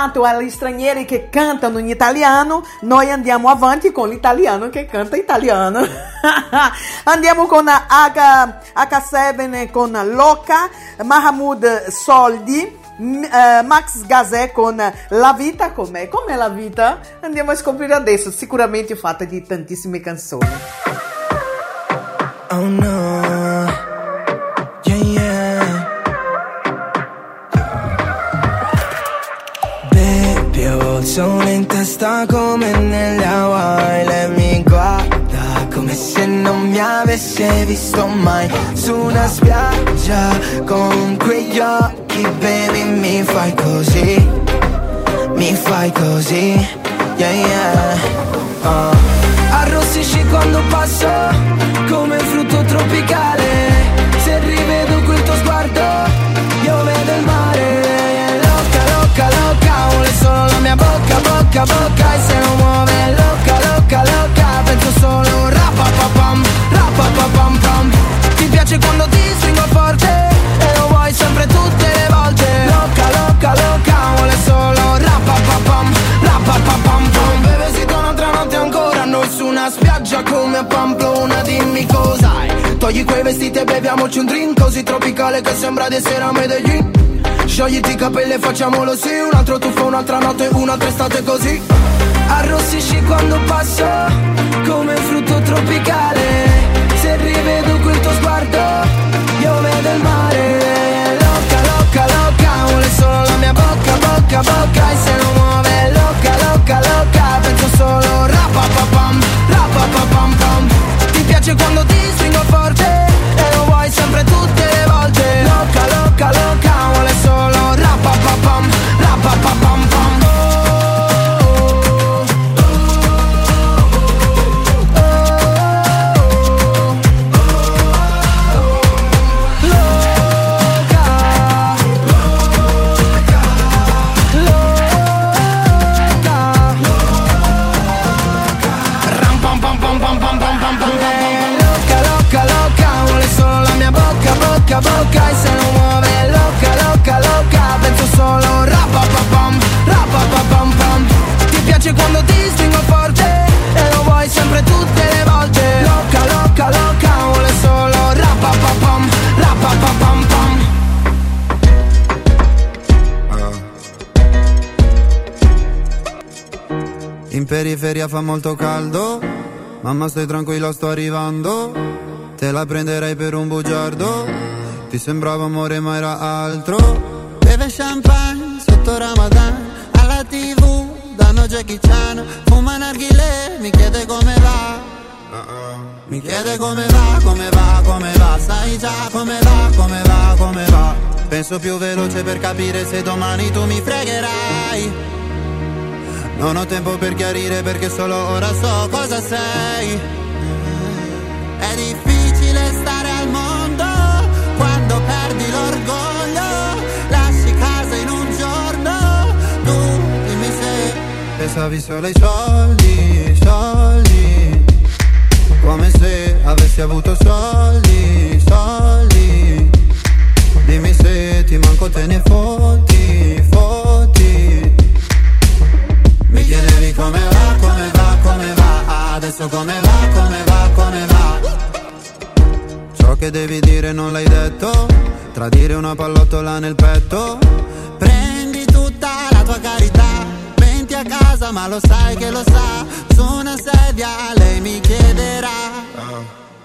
dedicato agli stranieri che cantano in italiano, noi andiamo avanti con l'italiano che canta italiano. andiamo con H, H7 con Loca, Mahmoud Soldi. eh, Max Gazè con La vita com'è? Com'è la vita? Andiamo a scoprire adesso, sicuramente fatta di tantissime canzoni. Oh no, in testa come nelle Hawaii. Lei mi guarda come se non mi avesse visto mai. Su una spiaggia con quegli occhi, baby, mi fai così. Mi fai così, yeah yeah. Oh. Arrossisci quando passo come frutto tropicale mia bocca, bocca, bocca E se non muove loca, loca, loca Penso solo rapapapam, rapapapam pam Ti piace quando ti stringo forte E lo vuoi sempre tutte le volte. Loca, loca, loca, vuole solo rapapapam, rapapapam pam Beve si un'altra notte ancora Noi su una spiaggia come a Pamplona Dimmi cosa hai. Togli quei vestiti e beviamoci un drink Così tropicale che sembra di essere a Medellin Sciogliti i capelli e facciamolo sì Un altro tuffo, un'altra notte, un'altra estate così. Arrossisci quando passo Come un frutto tropicale. Se rivedo quel tuo sguardo Io vedo il mare. Loca, loca, loca Vuole solo la mia bocca, bocca, bocca. E se non muove loca, loca, loca Penso solo rapapapam, rapapapam pam. Ti piace quando ti stringo forte Sempre tutte le volte? Loca, loca, loca Vuole solo rapapapam, rapapapam periferia fa molto caldo, mamma stai tranquilla sto arrivando, te la prenderei per un bugiardo, ti sembrava amore ma era altro. Beve champagne sotto Ramadan, alla tv danno Jackie Chan, fuma narghile, mi chiede come va. Mi chiede come va, come va, come va, sai già come va, come va, come va. Penso più veloce per capire se domani tu mi fregherai. Non ho tempo per chiarire perché solo ora so cosa sei. È difficile stare al mondo quando perdi l'orgoglio. Lasci casa in un giorno, tu dimmi se pensavi solo ai soldi, soldi. Come se avessi avuto soldi, soldi. Dimmi se ti manco te ne fotti, come va, come va, come va. Adesso come va, come va, come va. Ciò che devi dire non l'hai detto. Tradire una pallottola nel petto. Prendi tutta la tua carità. Venti a casa ma lo sai che lo sa. Su una sedia lei mi chiederà.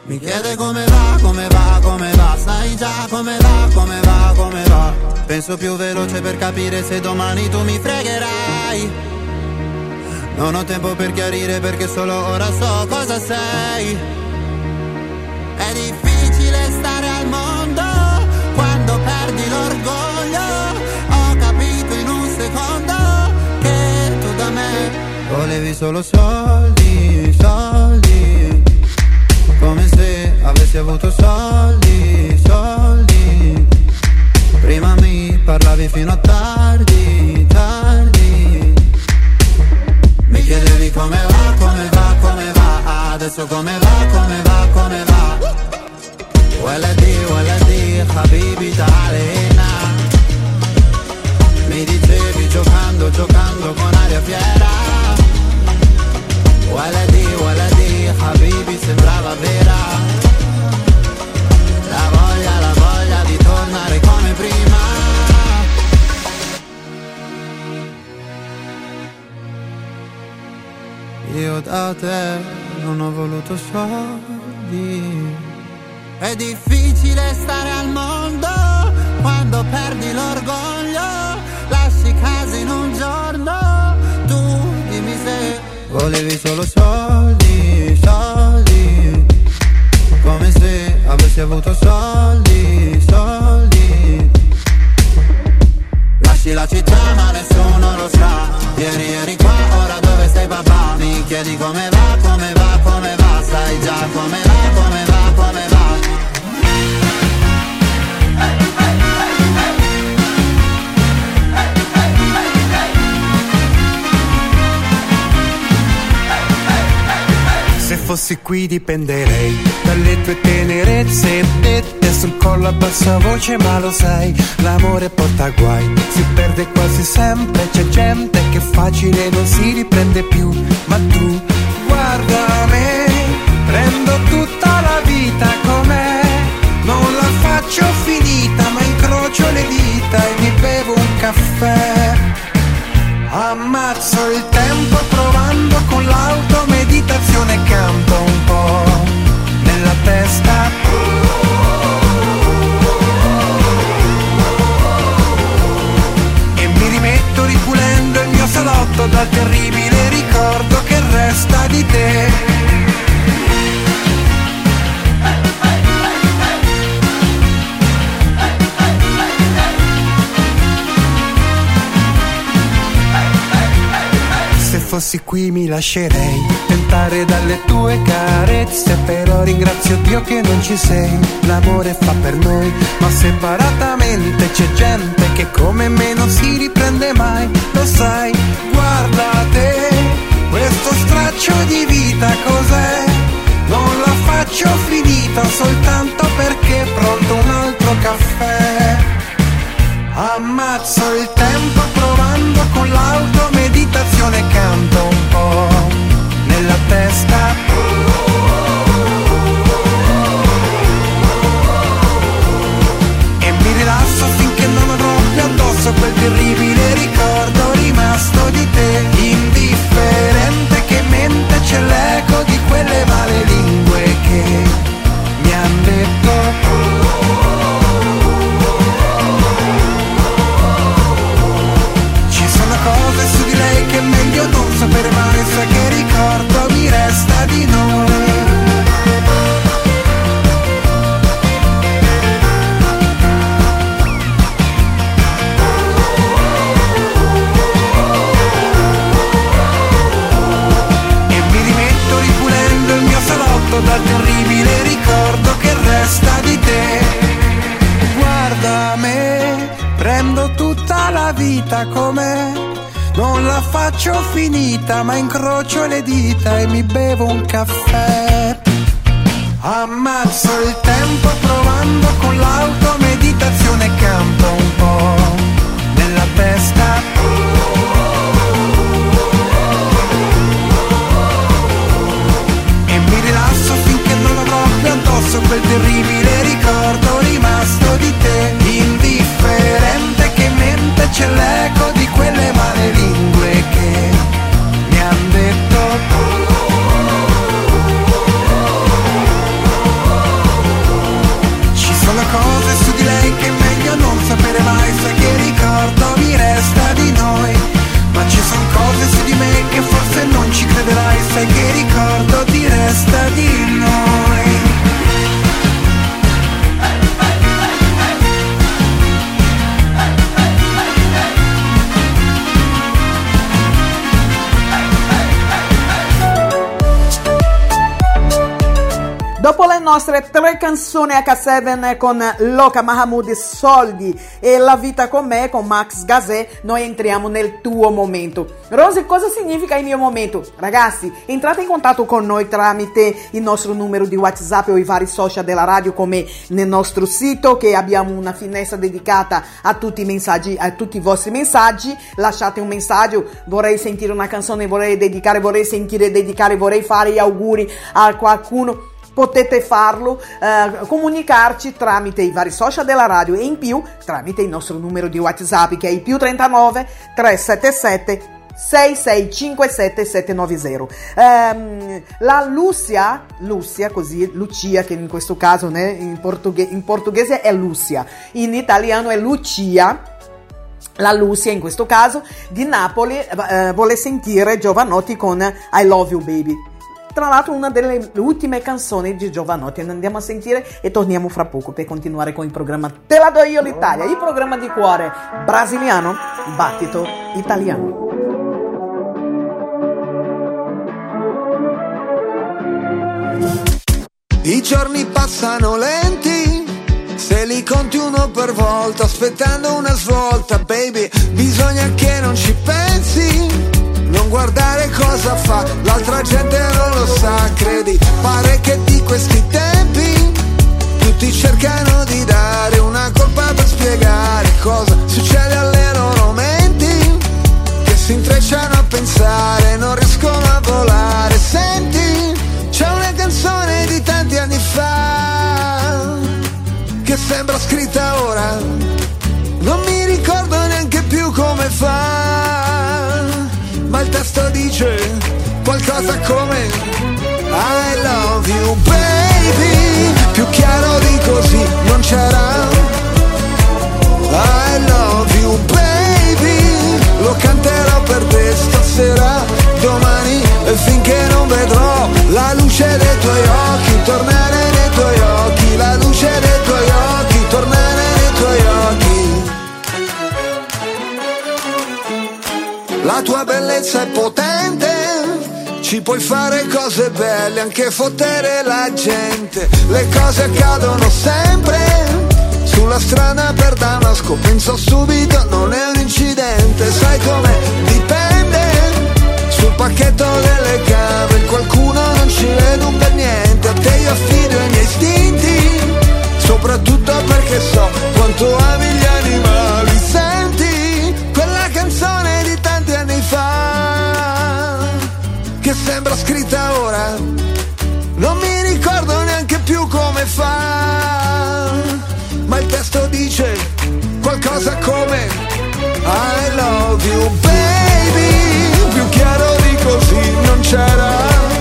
Mi chiede come va, come va, come va, sai già come va, come va, come va. Penso più veloce per capire se domani tu mi fregherai. Non ho tempo per chiarire perché solo ora so cosa sei. È difficile stare al mondo quando perdi l'orgoglio. Ho capito in un secondo che tu da me volevi solo soldi, soldi. Come se avessi avuto soldi, soldi. Prima mi parlavi fino a tardi. Come va, come va, come va. Adesso come va, come va, come va. Waladi, waladi, habibi ta'alina. Mi dicevi giocando, giocando con aria fiera. Waladi, waladi, habibi sembrava vera. Io da te non ho voluto soldi. È difficile stare al mondo quando perdi l'orgoglio. Lasci casa in un giorno. Tu dimmi se volevi solo soldi, soldi. Come se avessi avuto soldi, soldi. Lasci la città ma nessuno lo sa. Ieri eri qua, Mi chiedi come va, come va, come va. Sai già come va, come va, come va. Se fossi qui dipenderei dalle tue tenerezze dette sul collo a bassa voce, ma lo sai, l'amore porta guai, si perde quasi sempre, c'è gente che facile non si riprende più, ma tu guarda me, prendo tutta la vita com'è, non la faccio finita, ma incrocio le dita e mi bevo un caffè. Ammazzo il tempo provando con l'auto meditazione canto un po' nella testa. E mi rimetto ripulendo il mio salotto dal terribile che resta di te. Se fossi qui mi lascerei tentare dalle tue carezze, però ringrazio Dio che non ci sei. L'amore fa per noi, ma separatamente c'è gente che come me non si riprende mai. Lo sai, guarda straccio di vita cos'è? Non la faccio finita soltanto perché pronto un altro caffè. Ammazzo il tempo provando con l'auto vita com'è. Non la faccio finita, ma incrocio le dita e mi bevo un caffè. Ammazzo il tempo provando con l'auto, meditazione Nostre tre canzoni H7 con Loca Mahamud Soldi e La vita con me con Max Gazé, noi entriamo nel tuo momento. Rosy, cosa significa il mio momento? Ragazzi, entrate in contatto con noi tramite il nostro numero di WhatsApp o i vari social della radio come nel nostro sito che abbiamo una finestra dedicata a tutti i messaggi, a tutti i vostri messaggi. Lasciate un messaggio, vorrei sentire una canzone, vorrei dedicare, vorrei sentire dedicare, vorrei fare gli auguri a qualcuno potete farlo, eh, comunicarci tramite i vari social della radio e in più tramite il nostro numero di WhatsApp che è il più 39 377 6657 790 Ehm, la Lucia Lucia così Lucia che in questo caso né, in, portughe- in portoghese è Lucia in italiano è Lucia. La Lucia in questo caso di Napoli eh, vuole sentire Giovanotti con I Love You Baby tra l'altro una delle ultime canzoni di Giovanotti. Andiamo a sentire e torniamo fra poco per continuare con il programma Te la do io l'Italia il programma di cuore brasiliano battito italiano. I giorni passano lenti, se li conti uno per volta, aspettando una svolta, baby, bisogna che non ci pensi, non guardare cosa fa, l'altra gente non lo sa, credi, pare che di questi tempi tutti cercano di dare una colpa per spiegare cosa succede alle loro menti, che si intrecciano a pensare, non riescono a volare, senti, c'è una canzone di tanti anni fa che sembra scritta ora, non mi ricordo neanche più come fa, ma il testo dice qualcosa come I love you baby, più chiaro di così non c'era. I love you baby, lo canterò per te stasera, domani e finché non vedrò la luce dei tuoi occhi, tornare nei tuoi occhi, la luce dei tuoi occhi, La tua bellezza è potente, ci puoi fare cose belle, anche fottere la gente. Le cose accadono sempre, sulla strada per Damasco, penso subito, non è un incidente, sai com'è? Dipende, sul pacchetto delle cave, qualcuno non ci vede un per niente, a te io affido i miei istinti, soprattutto perché so quanto ami gli animali. Sembra scritta ora, non mi ricordo neanche più come fa, ma il testo dice qualcosa come I love you baby, più chiaro di così non c'era.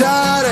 shot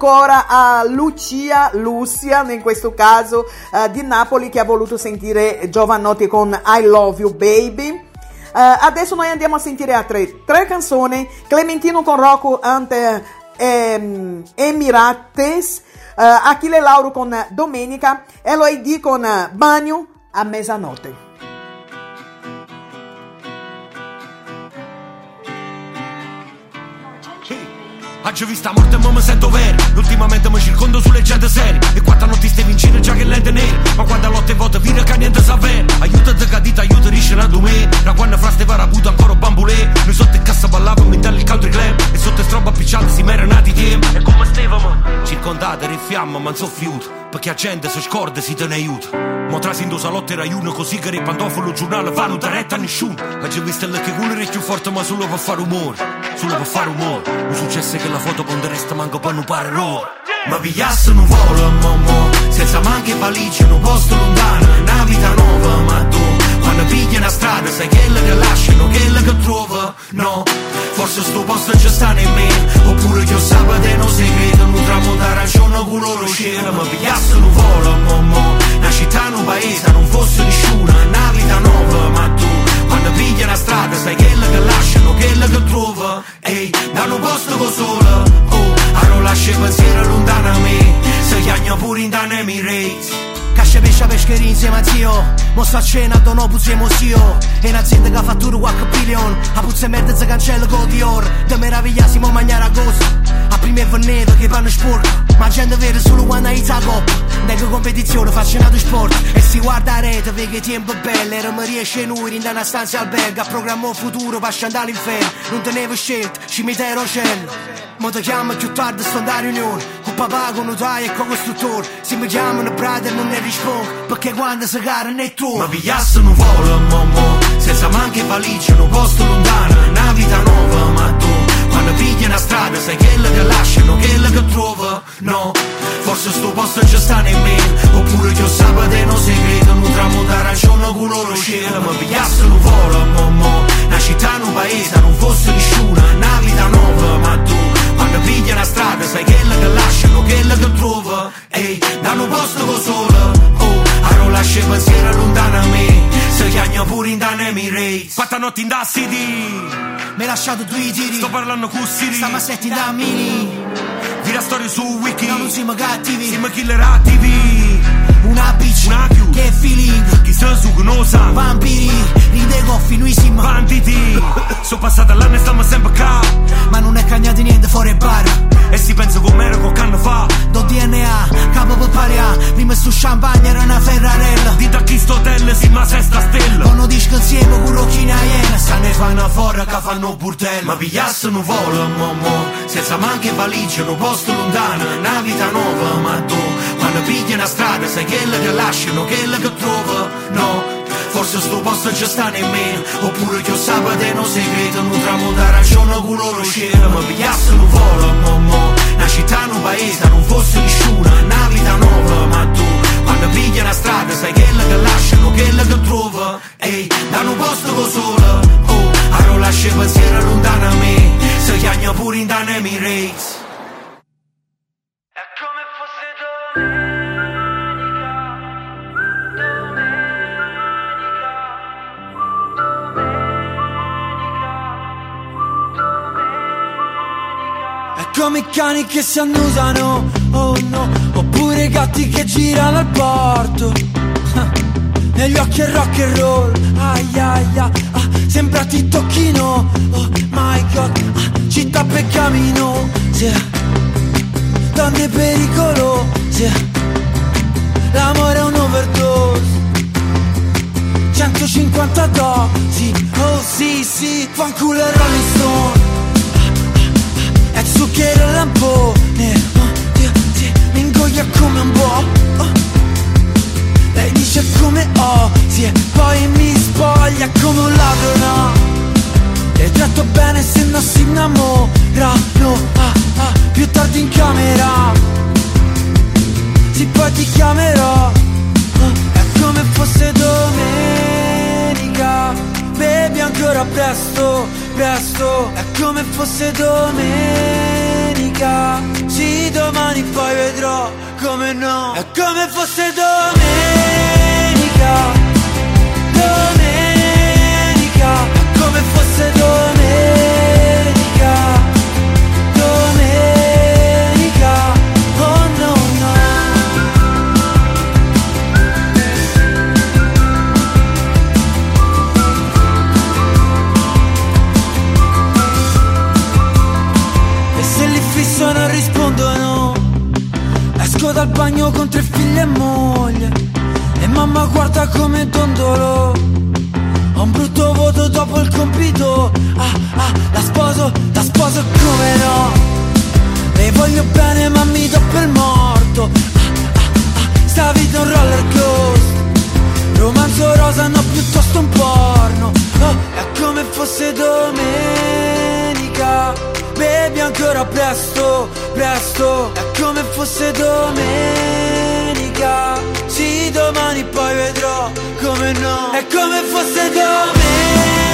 ancora a Lucia, Lucia in questo caso eh, di Napoli che ha voluto sentire Giovanotti con I Love You Baby. Eh, adesso noi andiamo a sentire altre tre canzoni, Clementino con Rocco ante ehm, Emirates, eh, Achille Lauro con Domenica, Eloidi con Bagno a mezzanotte. Oggi vista morte ma mi sento vero. Ultimamente mi circondo sulle gente serie. E quattro notti stai vincendo già che lente nere. Ma quando lotte volte vira che niente sa vero Aiuta te cadita, aiuta risce a me Da quando fra ste varaputo ancora bambulè. Noi sotto in cassa ballavamo in il country club. E sotto stroba appicciata si m'era nati tempo E come stavamo? Circondate, rifiamma, ma non so fiuto Perché la gente si scorda si te ne aiuta Mo trasi in salotto era uno così che i pantofolo giornale vanno da retta a nessuno Oggi visto che quello è più forte ma solo per fare umore. Solo per fare umore. Non successe che la foto con resta manco per non pare roba Ma pigliasse un volo mo Senza manche valigie un posto lontano. Una vita nuova ma tu Quando pigli una strada sai quella che lasciano Quella che trova No. Forse sto posto già sta in me Oppure io sabato e non segreto Non tramontare a giorno con loro cielo Ma pigliasse un volo mo Una città, un paese Non fosse nessuno Una vita nuova ma tu quando piglia una strada sai quella che lasciano, quella che trova Ehi, danno un posto con sola Oh, a non lascia pensiero lontano a me. Se chiagno pure in danno Pesce a pescheria insieme a zio. Mo sto a cena, do no puzziamo zio E un'azienda che fattura qualche billion. A puzza e merda si cancella con Dior. De meravigliasimo a mangiare a gosto A prima è veneto che vanno sporco Ma gente vede solo quando hai coppa Nego competizione, faccio nato sport. E si guarda a rete, vede che tempo bello Era mi riesce noi in una stanza alberga. Programmo il futuro, per scendere all'inferno Non tenevo scelta, cimitero cielo Mo ti chiamo più tardi, sto andare a riunione Con papà, con notaio e con costruttore Se mi chiamano brother non ne rispondo Perché quando si gara ne tu. Ma pigliasse un volo mo Senza manche valigie, un posto lontano. Una vita nuova ma tu Quando pigli una strada sai quella che lasciano Quella che trova No. Forse sto posto già sta in me Oppure io sabato e non segreto Non tramontare a giorno con loro cielo Ma pigliasse un volo mo Una città, un paese, Notti in da city Mi hai lasciato due tiri Sto parlando con Siri. Stiamo a setti da mini Vira storie su wiki. No, non siamo cattivi. Siamo killer attivi. Una bitch Una più Che feeling. Chi sa su che non sa Vampiri. Ride goffi, noi siamo Banditi Sono passata l'anno e stiamo sempre qua Ma non è cagnato niente fuori bar. E si pensa com'era qualche anno fa. Do DNA, capo per paria. Prima su champagne era una ferrarella. Dita a chi sto hotel si ma sesta stella. Con disco insieme con rocchina iena. Se ne fanno fuori che fanno burtello Ma pigliasse un volo mo mo. Senza manche valigie, un posto lontano. Una vita nuova ma tu Quando pigli una strada sai quella che lasciano Quella che trova No Forse sto posto già sta me Oppure io sabato e non segreto Non tramontare a giorno con loro cielo Ma pigliasse un volo mo Una città, un paese, non fosse nessuno Una vita nuova ma tu quando pigli una strada sai quella che lasciano, quella che trova. Ehi, danno un posto con sola. Oh, a non lascia pensiero lontano a me Se chiagno pure in danno Emirates. È come cani che si annusano, oh no, oppure gatti che girano al porto. Ah, negli occhi è rock and roll, ai ai ai, ah, sembra ti tocchino, oh my god, ah, città peccamino, sì, donne pericolo, sì, l'amore è un overdose. 150 dosi, oh sì sì, fanculo e Rolling Stone zucchero e lampone. Oh Dio, mi ingoglia come un buo. Oh. Lei dice come osi E poi mi spoglia come un ladro, no E tratto bene se non si innamorano ah, ah, Più tardi in camera. Sì, poi ti chiamerò. Oh, È come fosse domenica Bevi ancora presto, presto. È come fosse domenica Sì, domani poi vedrò come no. È come fosse domenica Domenica dal bagno con tre figli e moglie. E mamma guarda come dondolo. Ho un brutto voto dopo il compito. Ah ah, la sposo, la sposo come no? Le voglio bene ma mi do per morto. Ah ah ah, sta vita un roller coaster. Romanzo rosa no piuttosto un porno. Oh, è come fosse domenica Bevi ancora presto, presto. È come fosse domenica. Sì, domani poi vedrò come no. È come fosse domenica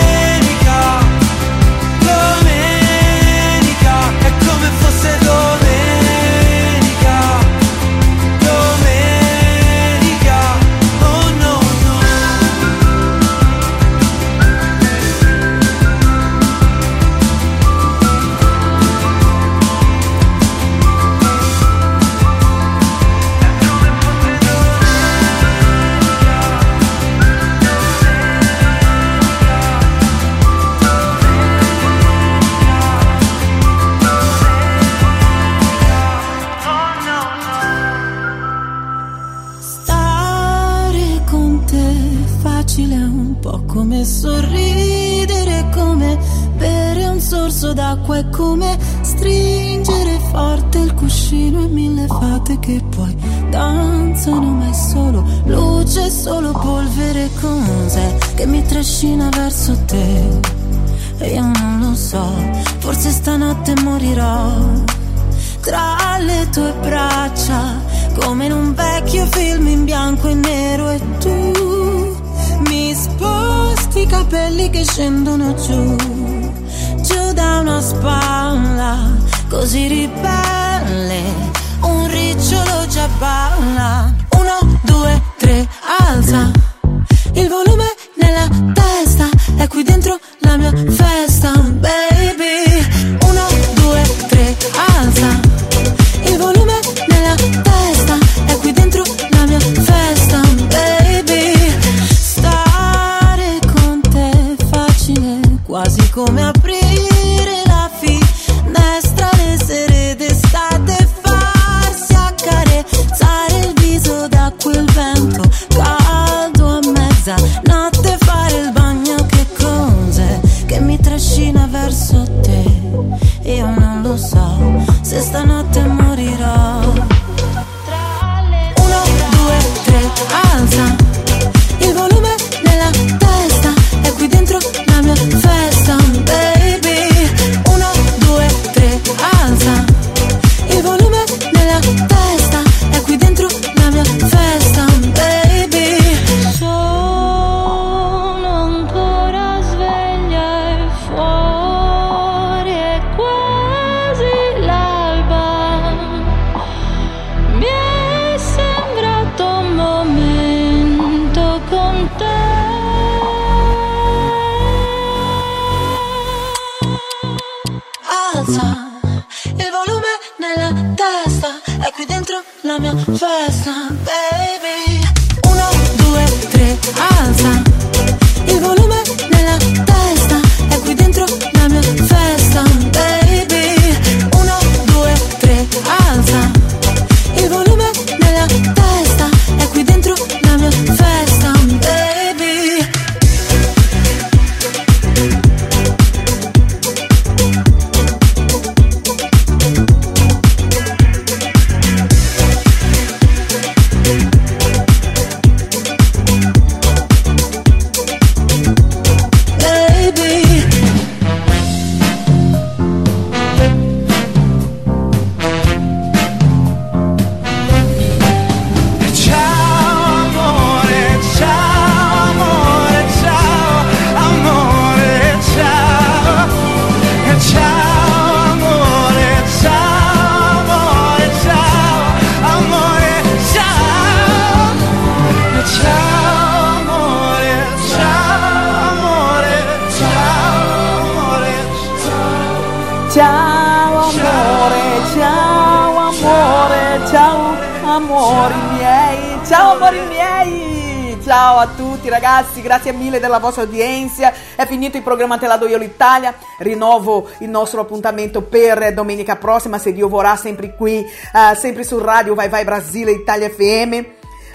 Ciao a tutti ragazzi, grazie mille della vostra udienza. È finito il programma Te la do io l'Italia. Rinnovo il nostro appuntamento per domenica prossima, se Dio vorrà, sempre qui, eh, sempre su Radio Vai Vai Brasile Italia FM.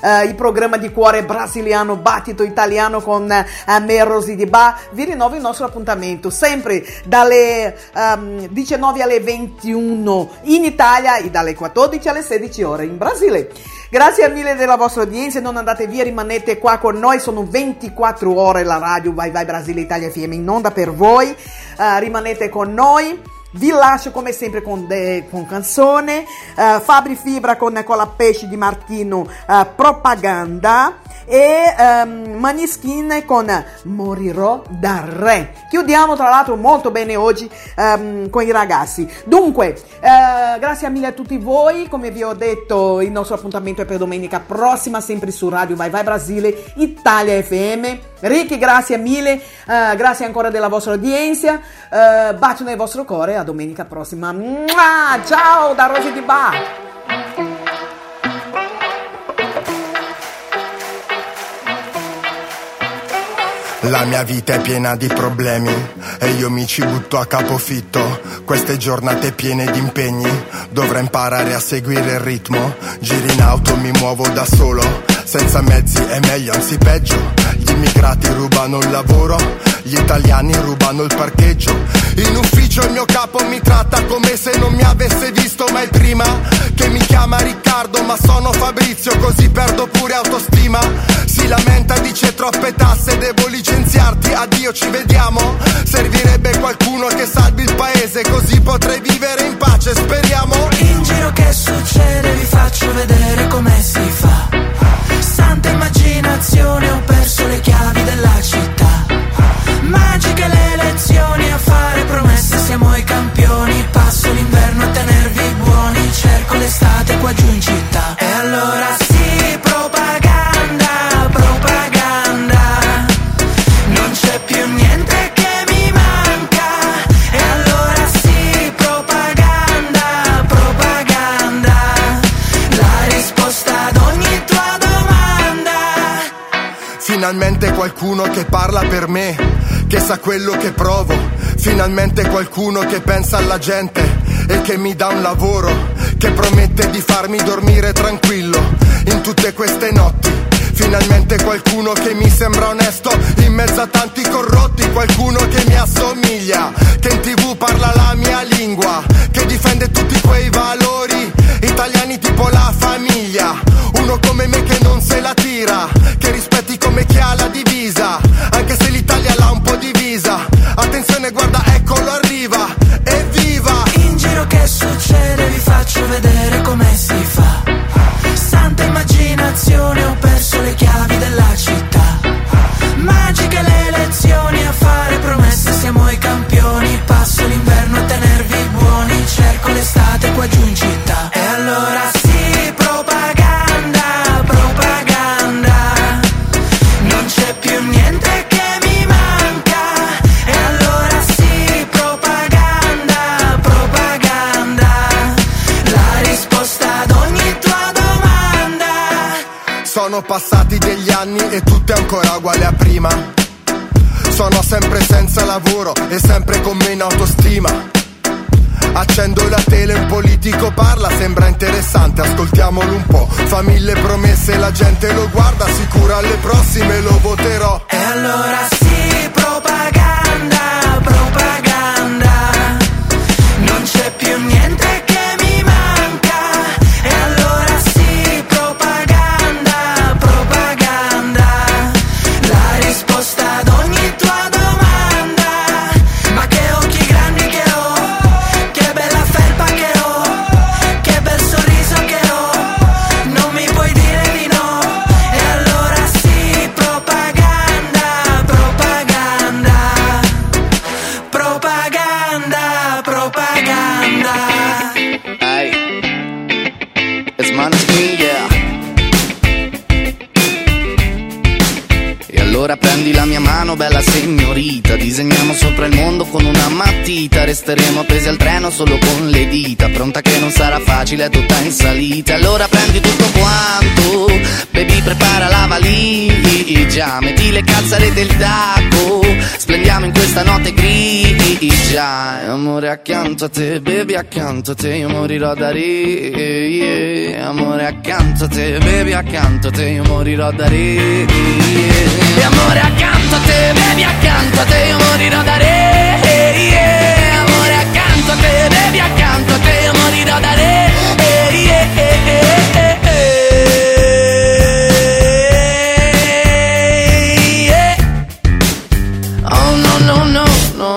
eh, il programma di cuore brasiliano Battito Italiano con eh, me Rosy Di Ba. Vi rinnovo il nostro appuntamento sempre dalle ehm, 19 alle 21 in Italia e dalle 14 alle 16 ore in Brasile. Grazie mille della vostra udienza, non andate via, rimanete qua con noi, sono 24 ore la radio Vai Vai Brasile Italia FM in onda per voi, Eh, rimanete con noi. Vi lascio come sempre con, de- con canzone, eh, Fabri Fibra con Cola Pesci di Martino, eh, Propaganda e ehm, Maniskin con Morirò da Re. Chiudiamo tra l'altro molto bene oggi ehm, con i ragazzi. Dunque, eh, grazie mille a tutti voi, come vi ho detto il nostro appuntamento è per domenica prossima, sempre su Radio Vai Vai Brasile, Italia FM. Ricky, grazie mille, grazie ancora della vostra udienza, bacio nel vostro cuore, a domenica prossima. Ciao da Rosy Di Ba! La mia vita è piena di problemi e io mi ci butto a capofitto. Queste giornate piene di impegni, dovrei imparare a seguire il ritmo. Giri in auto, mi muovo da solo, senza mezzi è meglio, anzi peggio. Immigrati rubano il lavoro, gli italiani rubano il parcheggio. In ufficio il mio capo mi tratta come se non mi avesse visto mai prima. Che mi chiama Riccardo, ma sono Fabrizio, così perdo pure autostima. Si lamenta, dice troppe tasse, devo licenziarti, addio, ci vediamo. Servirebbe qualcuno che salvi il paese, così potrei vivere in pace, speriamo. In giro che succede vi faccio vedere come si fa Santa immaginazione ho perso le chiavi della città. Magiche le elezioni a fare promesse siamo i campioni. Passo l'inverno a tenervi buoni Cerco l'estate qua giù in città. E allora Finalmente qualcuno che parla per me, che sa quello che provo. Finalmente qualcuno che pensa alla gente e che mi dà un lavoro, che promette di farmi dormire tranquillo in tutte queste notti. Finalmente qualcuno che mi sembra onesto. In mezzo a tanti corrotti, qualcuno che mi assomiglia, che in tv parla la mia lingua, che difende tutti quei valori. Italiani tipo la famiglia. Uno come me che non se la tira, che rispetti come chi ha la divisa, anche se l'Italia l'ha un po' divisa. Attenzione, guarda, eccolo arriva, evviva! In giro che succede vi faccio vedere come si fa. Santa immaginazione ho Sono passati degli anni e tutto è ancora uguale a prima. Sono sempre senza lavoro e sempre con meno autostima. Accendo la tele, un politico parla, sembra interessante, ascoltiamolo un po'. Fa mille promesse, la gente lo guarda, sicuro alle prossime lo voterò. E allora sì, propaganda, Disegniamo sopra il mondo con una matita Resteremo appesi al treno solo con le dita Pronta che non sarà facile, è tutta in salita Allora prendi tutto quanto Baby prepara la valigia Metti le calzare del tacco Splendiamo in questa notte grigia Amore accanto a te, baby accanto a te Io morirò da yeah. Amore accanto a te, baby accanto a te Io morirò da ridere yeah. Amore accanto a te, baby accanto a te Io morirò da. Amore accanto a te, morirò da ridere yeah. Yeah.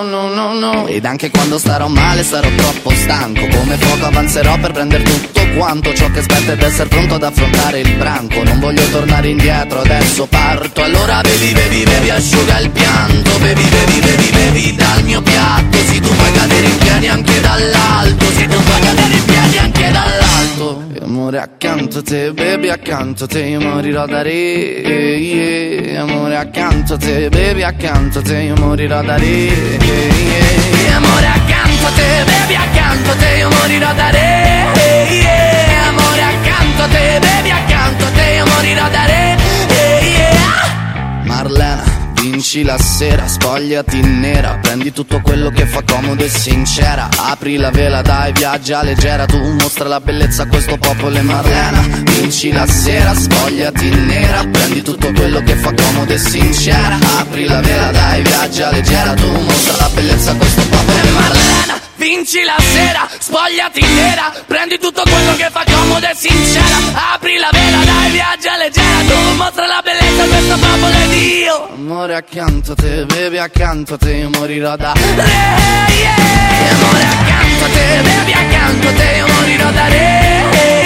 No no no. No Ed anche quando starò male sarò troppo stanco. Come fuoco avanzerò per prendere tutto quanto Ciò che aspetta ed essere pronto ad affrontare il branco. Non voglio tornare indietro, adesso parto. Allora bevi, bevi, bevi, asciuga il pianto. Bevi, bevi, bevi, bevi dal mio piatto. Se tu puoi cadere in piedi anche dall'alto. Se tu puoi cadere in piedi anche dall'alto. E Amore accanto a te, baby accanto a te Io morirò da re, yeah. Amore accanto a te, baby accanto a te Io morirò da re, yeah. Amore accanto a te, baby accanto a te morirò da re, yeah. Amore accanto a te, baby accanto a te morirò da re. Marlena Vinci la sera, spogliati nera Prendi tutto quello che fa comodo e sincera. Apri la vela, dai, viaggia leggera Tu mostra la bellezza a questo popolo e Marlena. Vinci la sera, spogliati nera Prendi tutto quello che fa comodo e sincera. Apri la vela, dai, viaggia leggera Tu mostra la bellezza a questo popolo e Marlena Vinci la sera, spogliati nera Prendi tutto quello che fa comodo e sincera. Apri la vela, dai, viaggia leggera Tu mostra la bellezza questo popolo ed io Amore accanto a te, bevi accanto a te Io morirò da re, yeah. Amore accanto a te, bevi accanto a te Io morirò da re,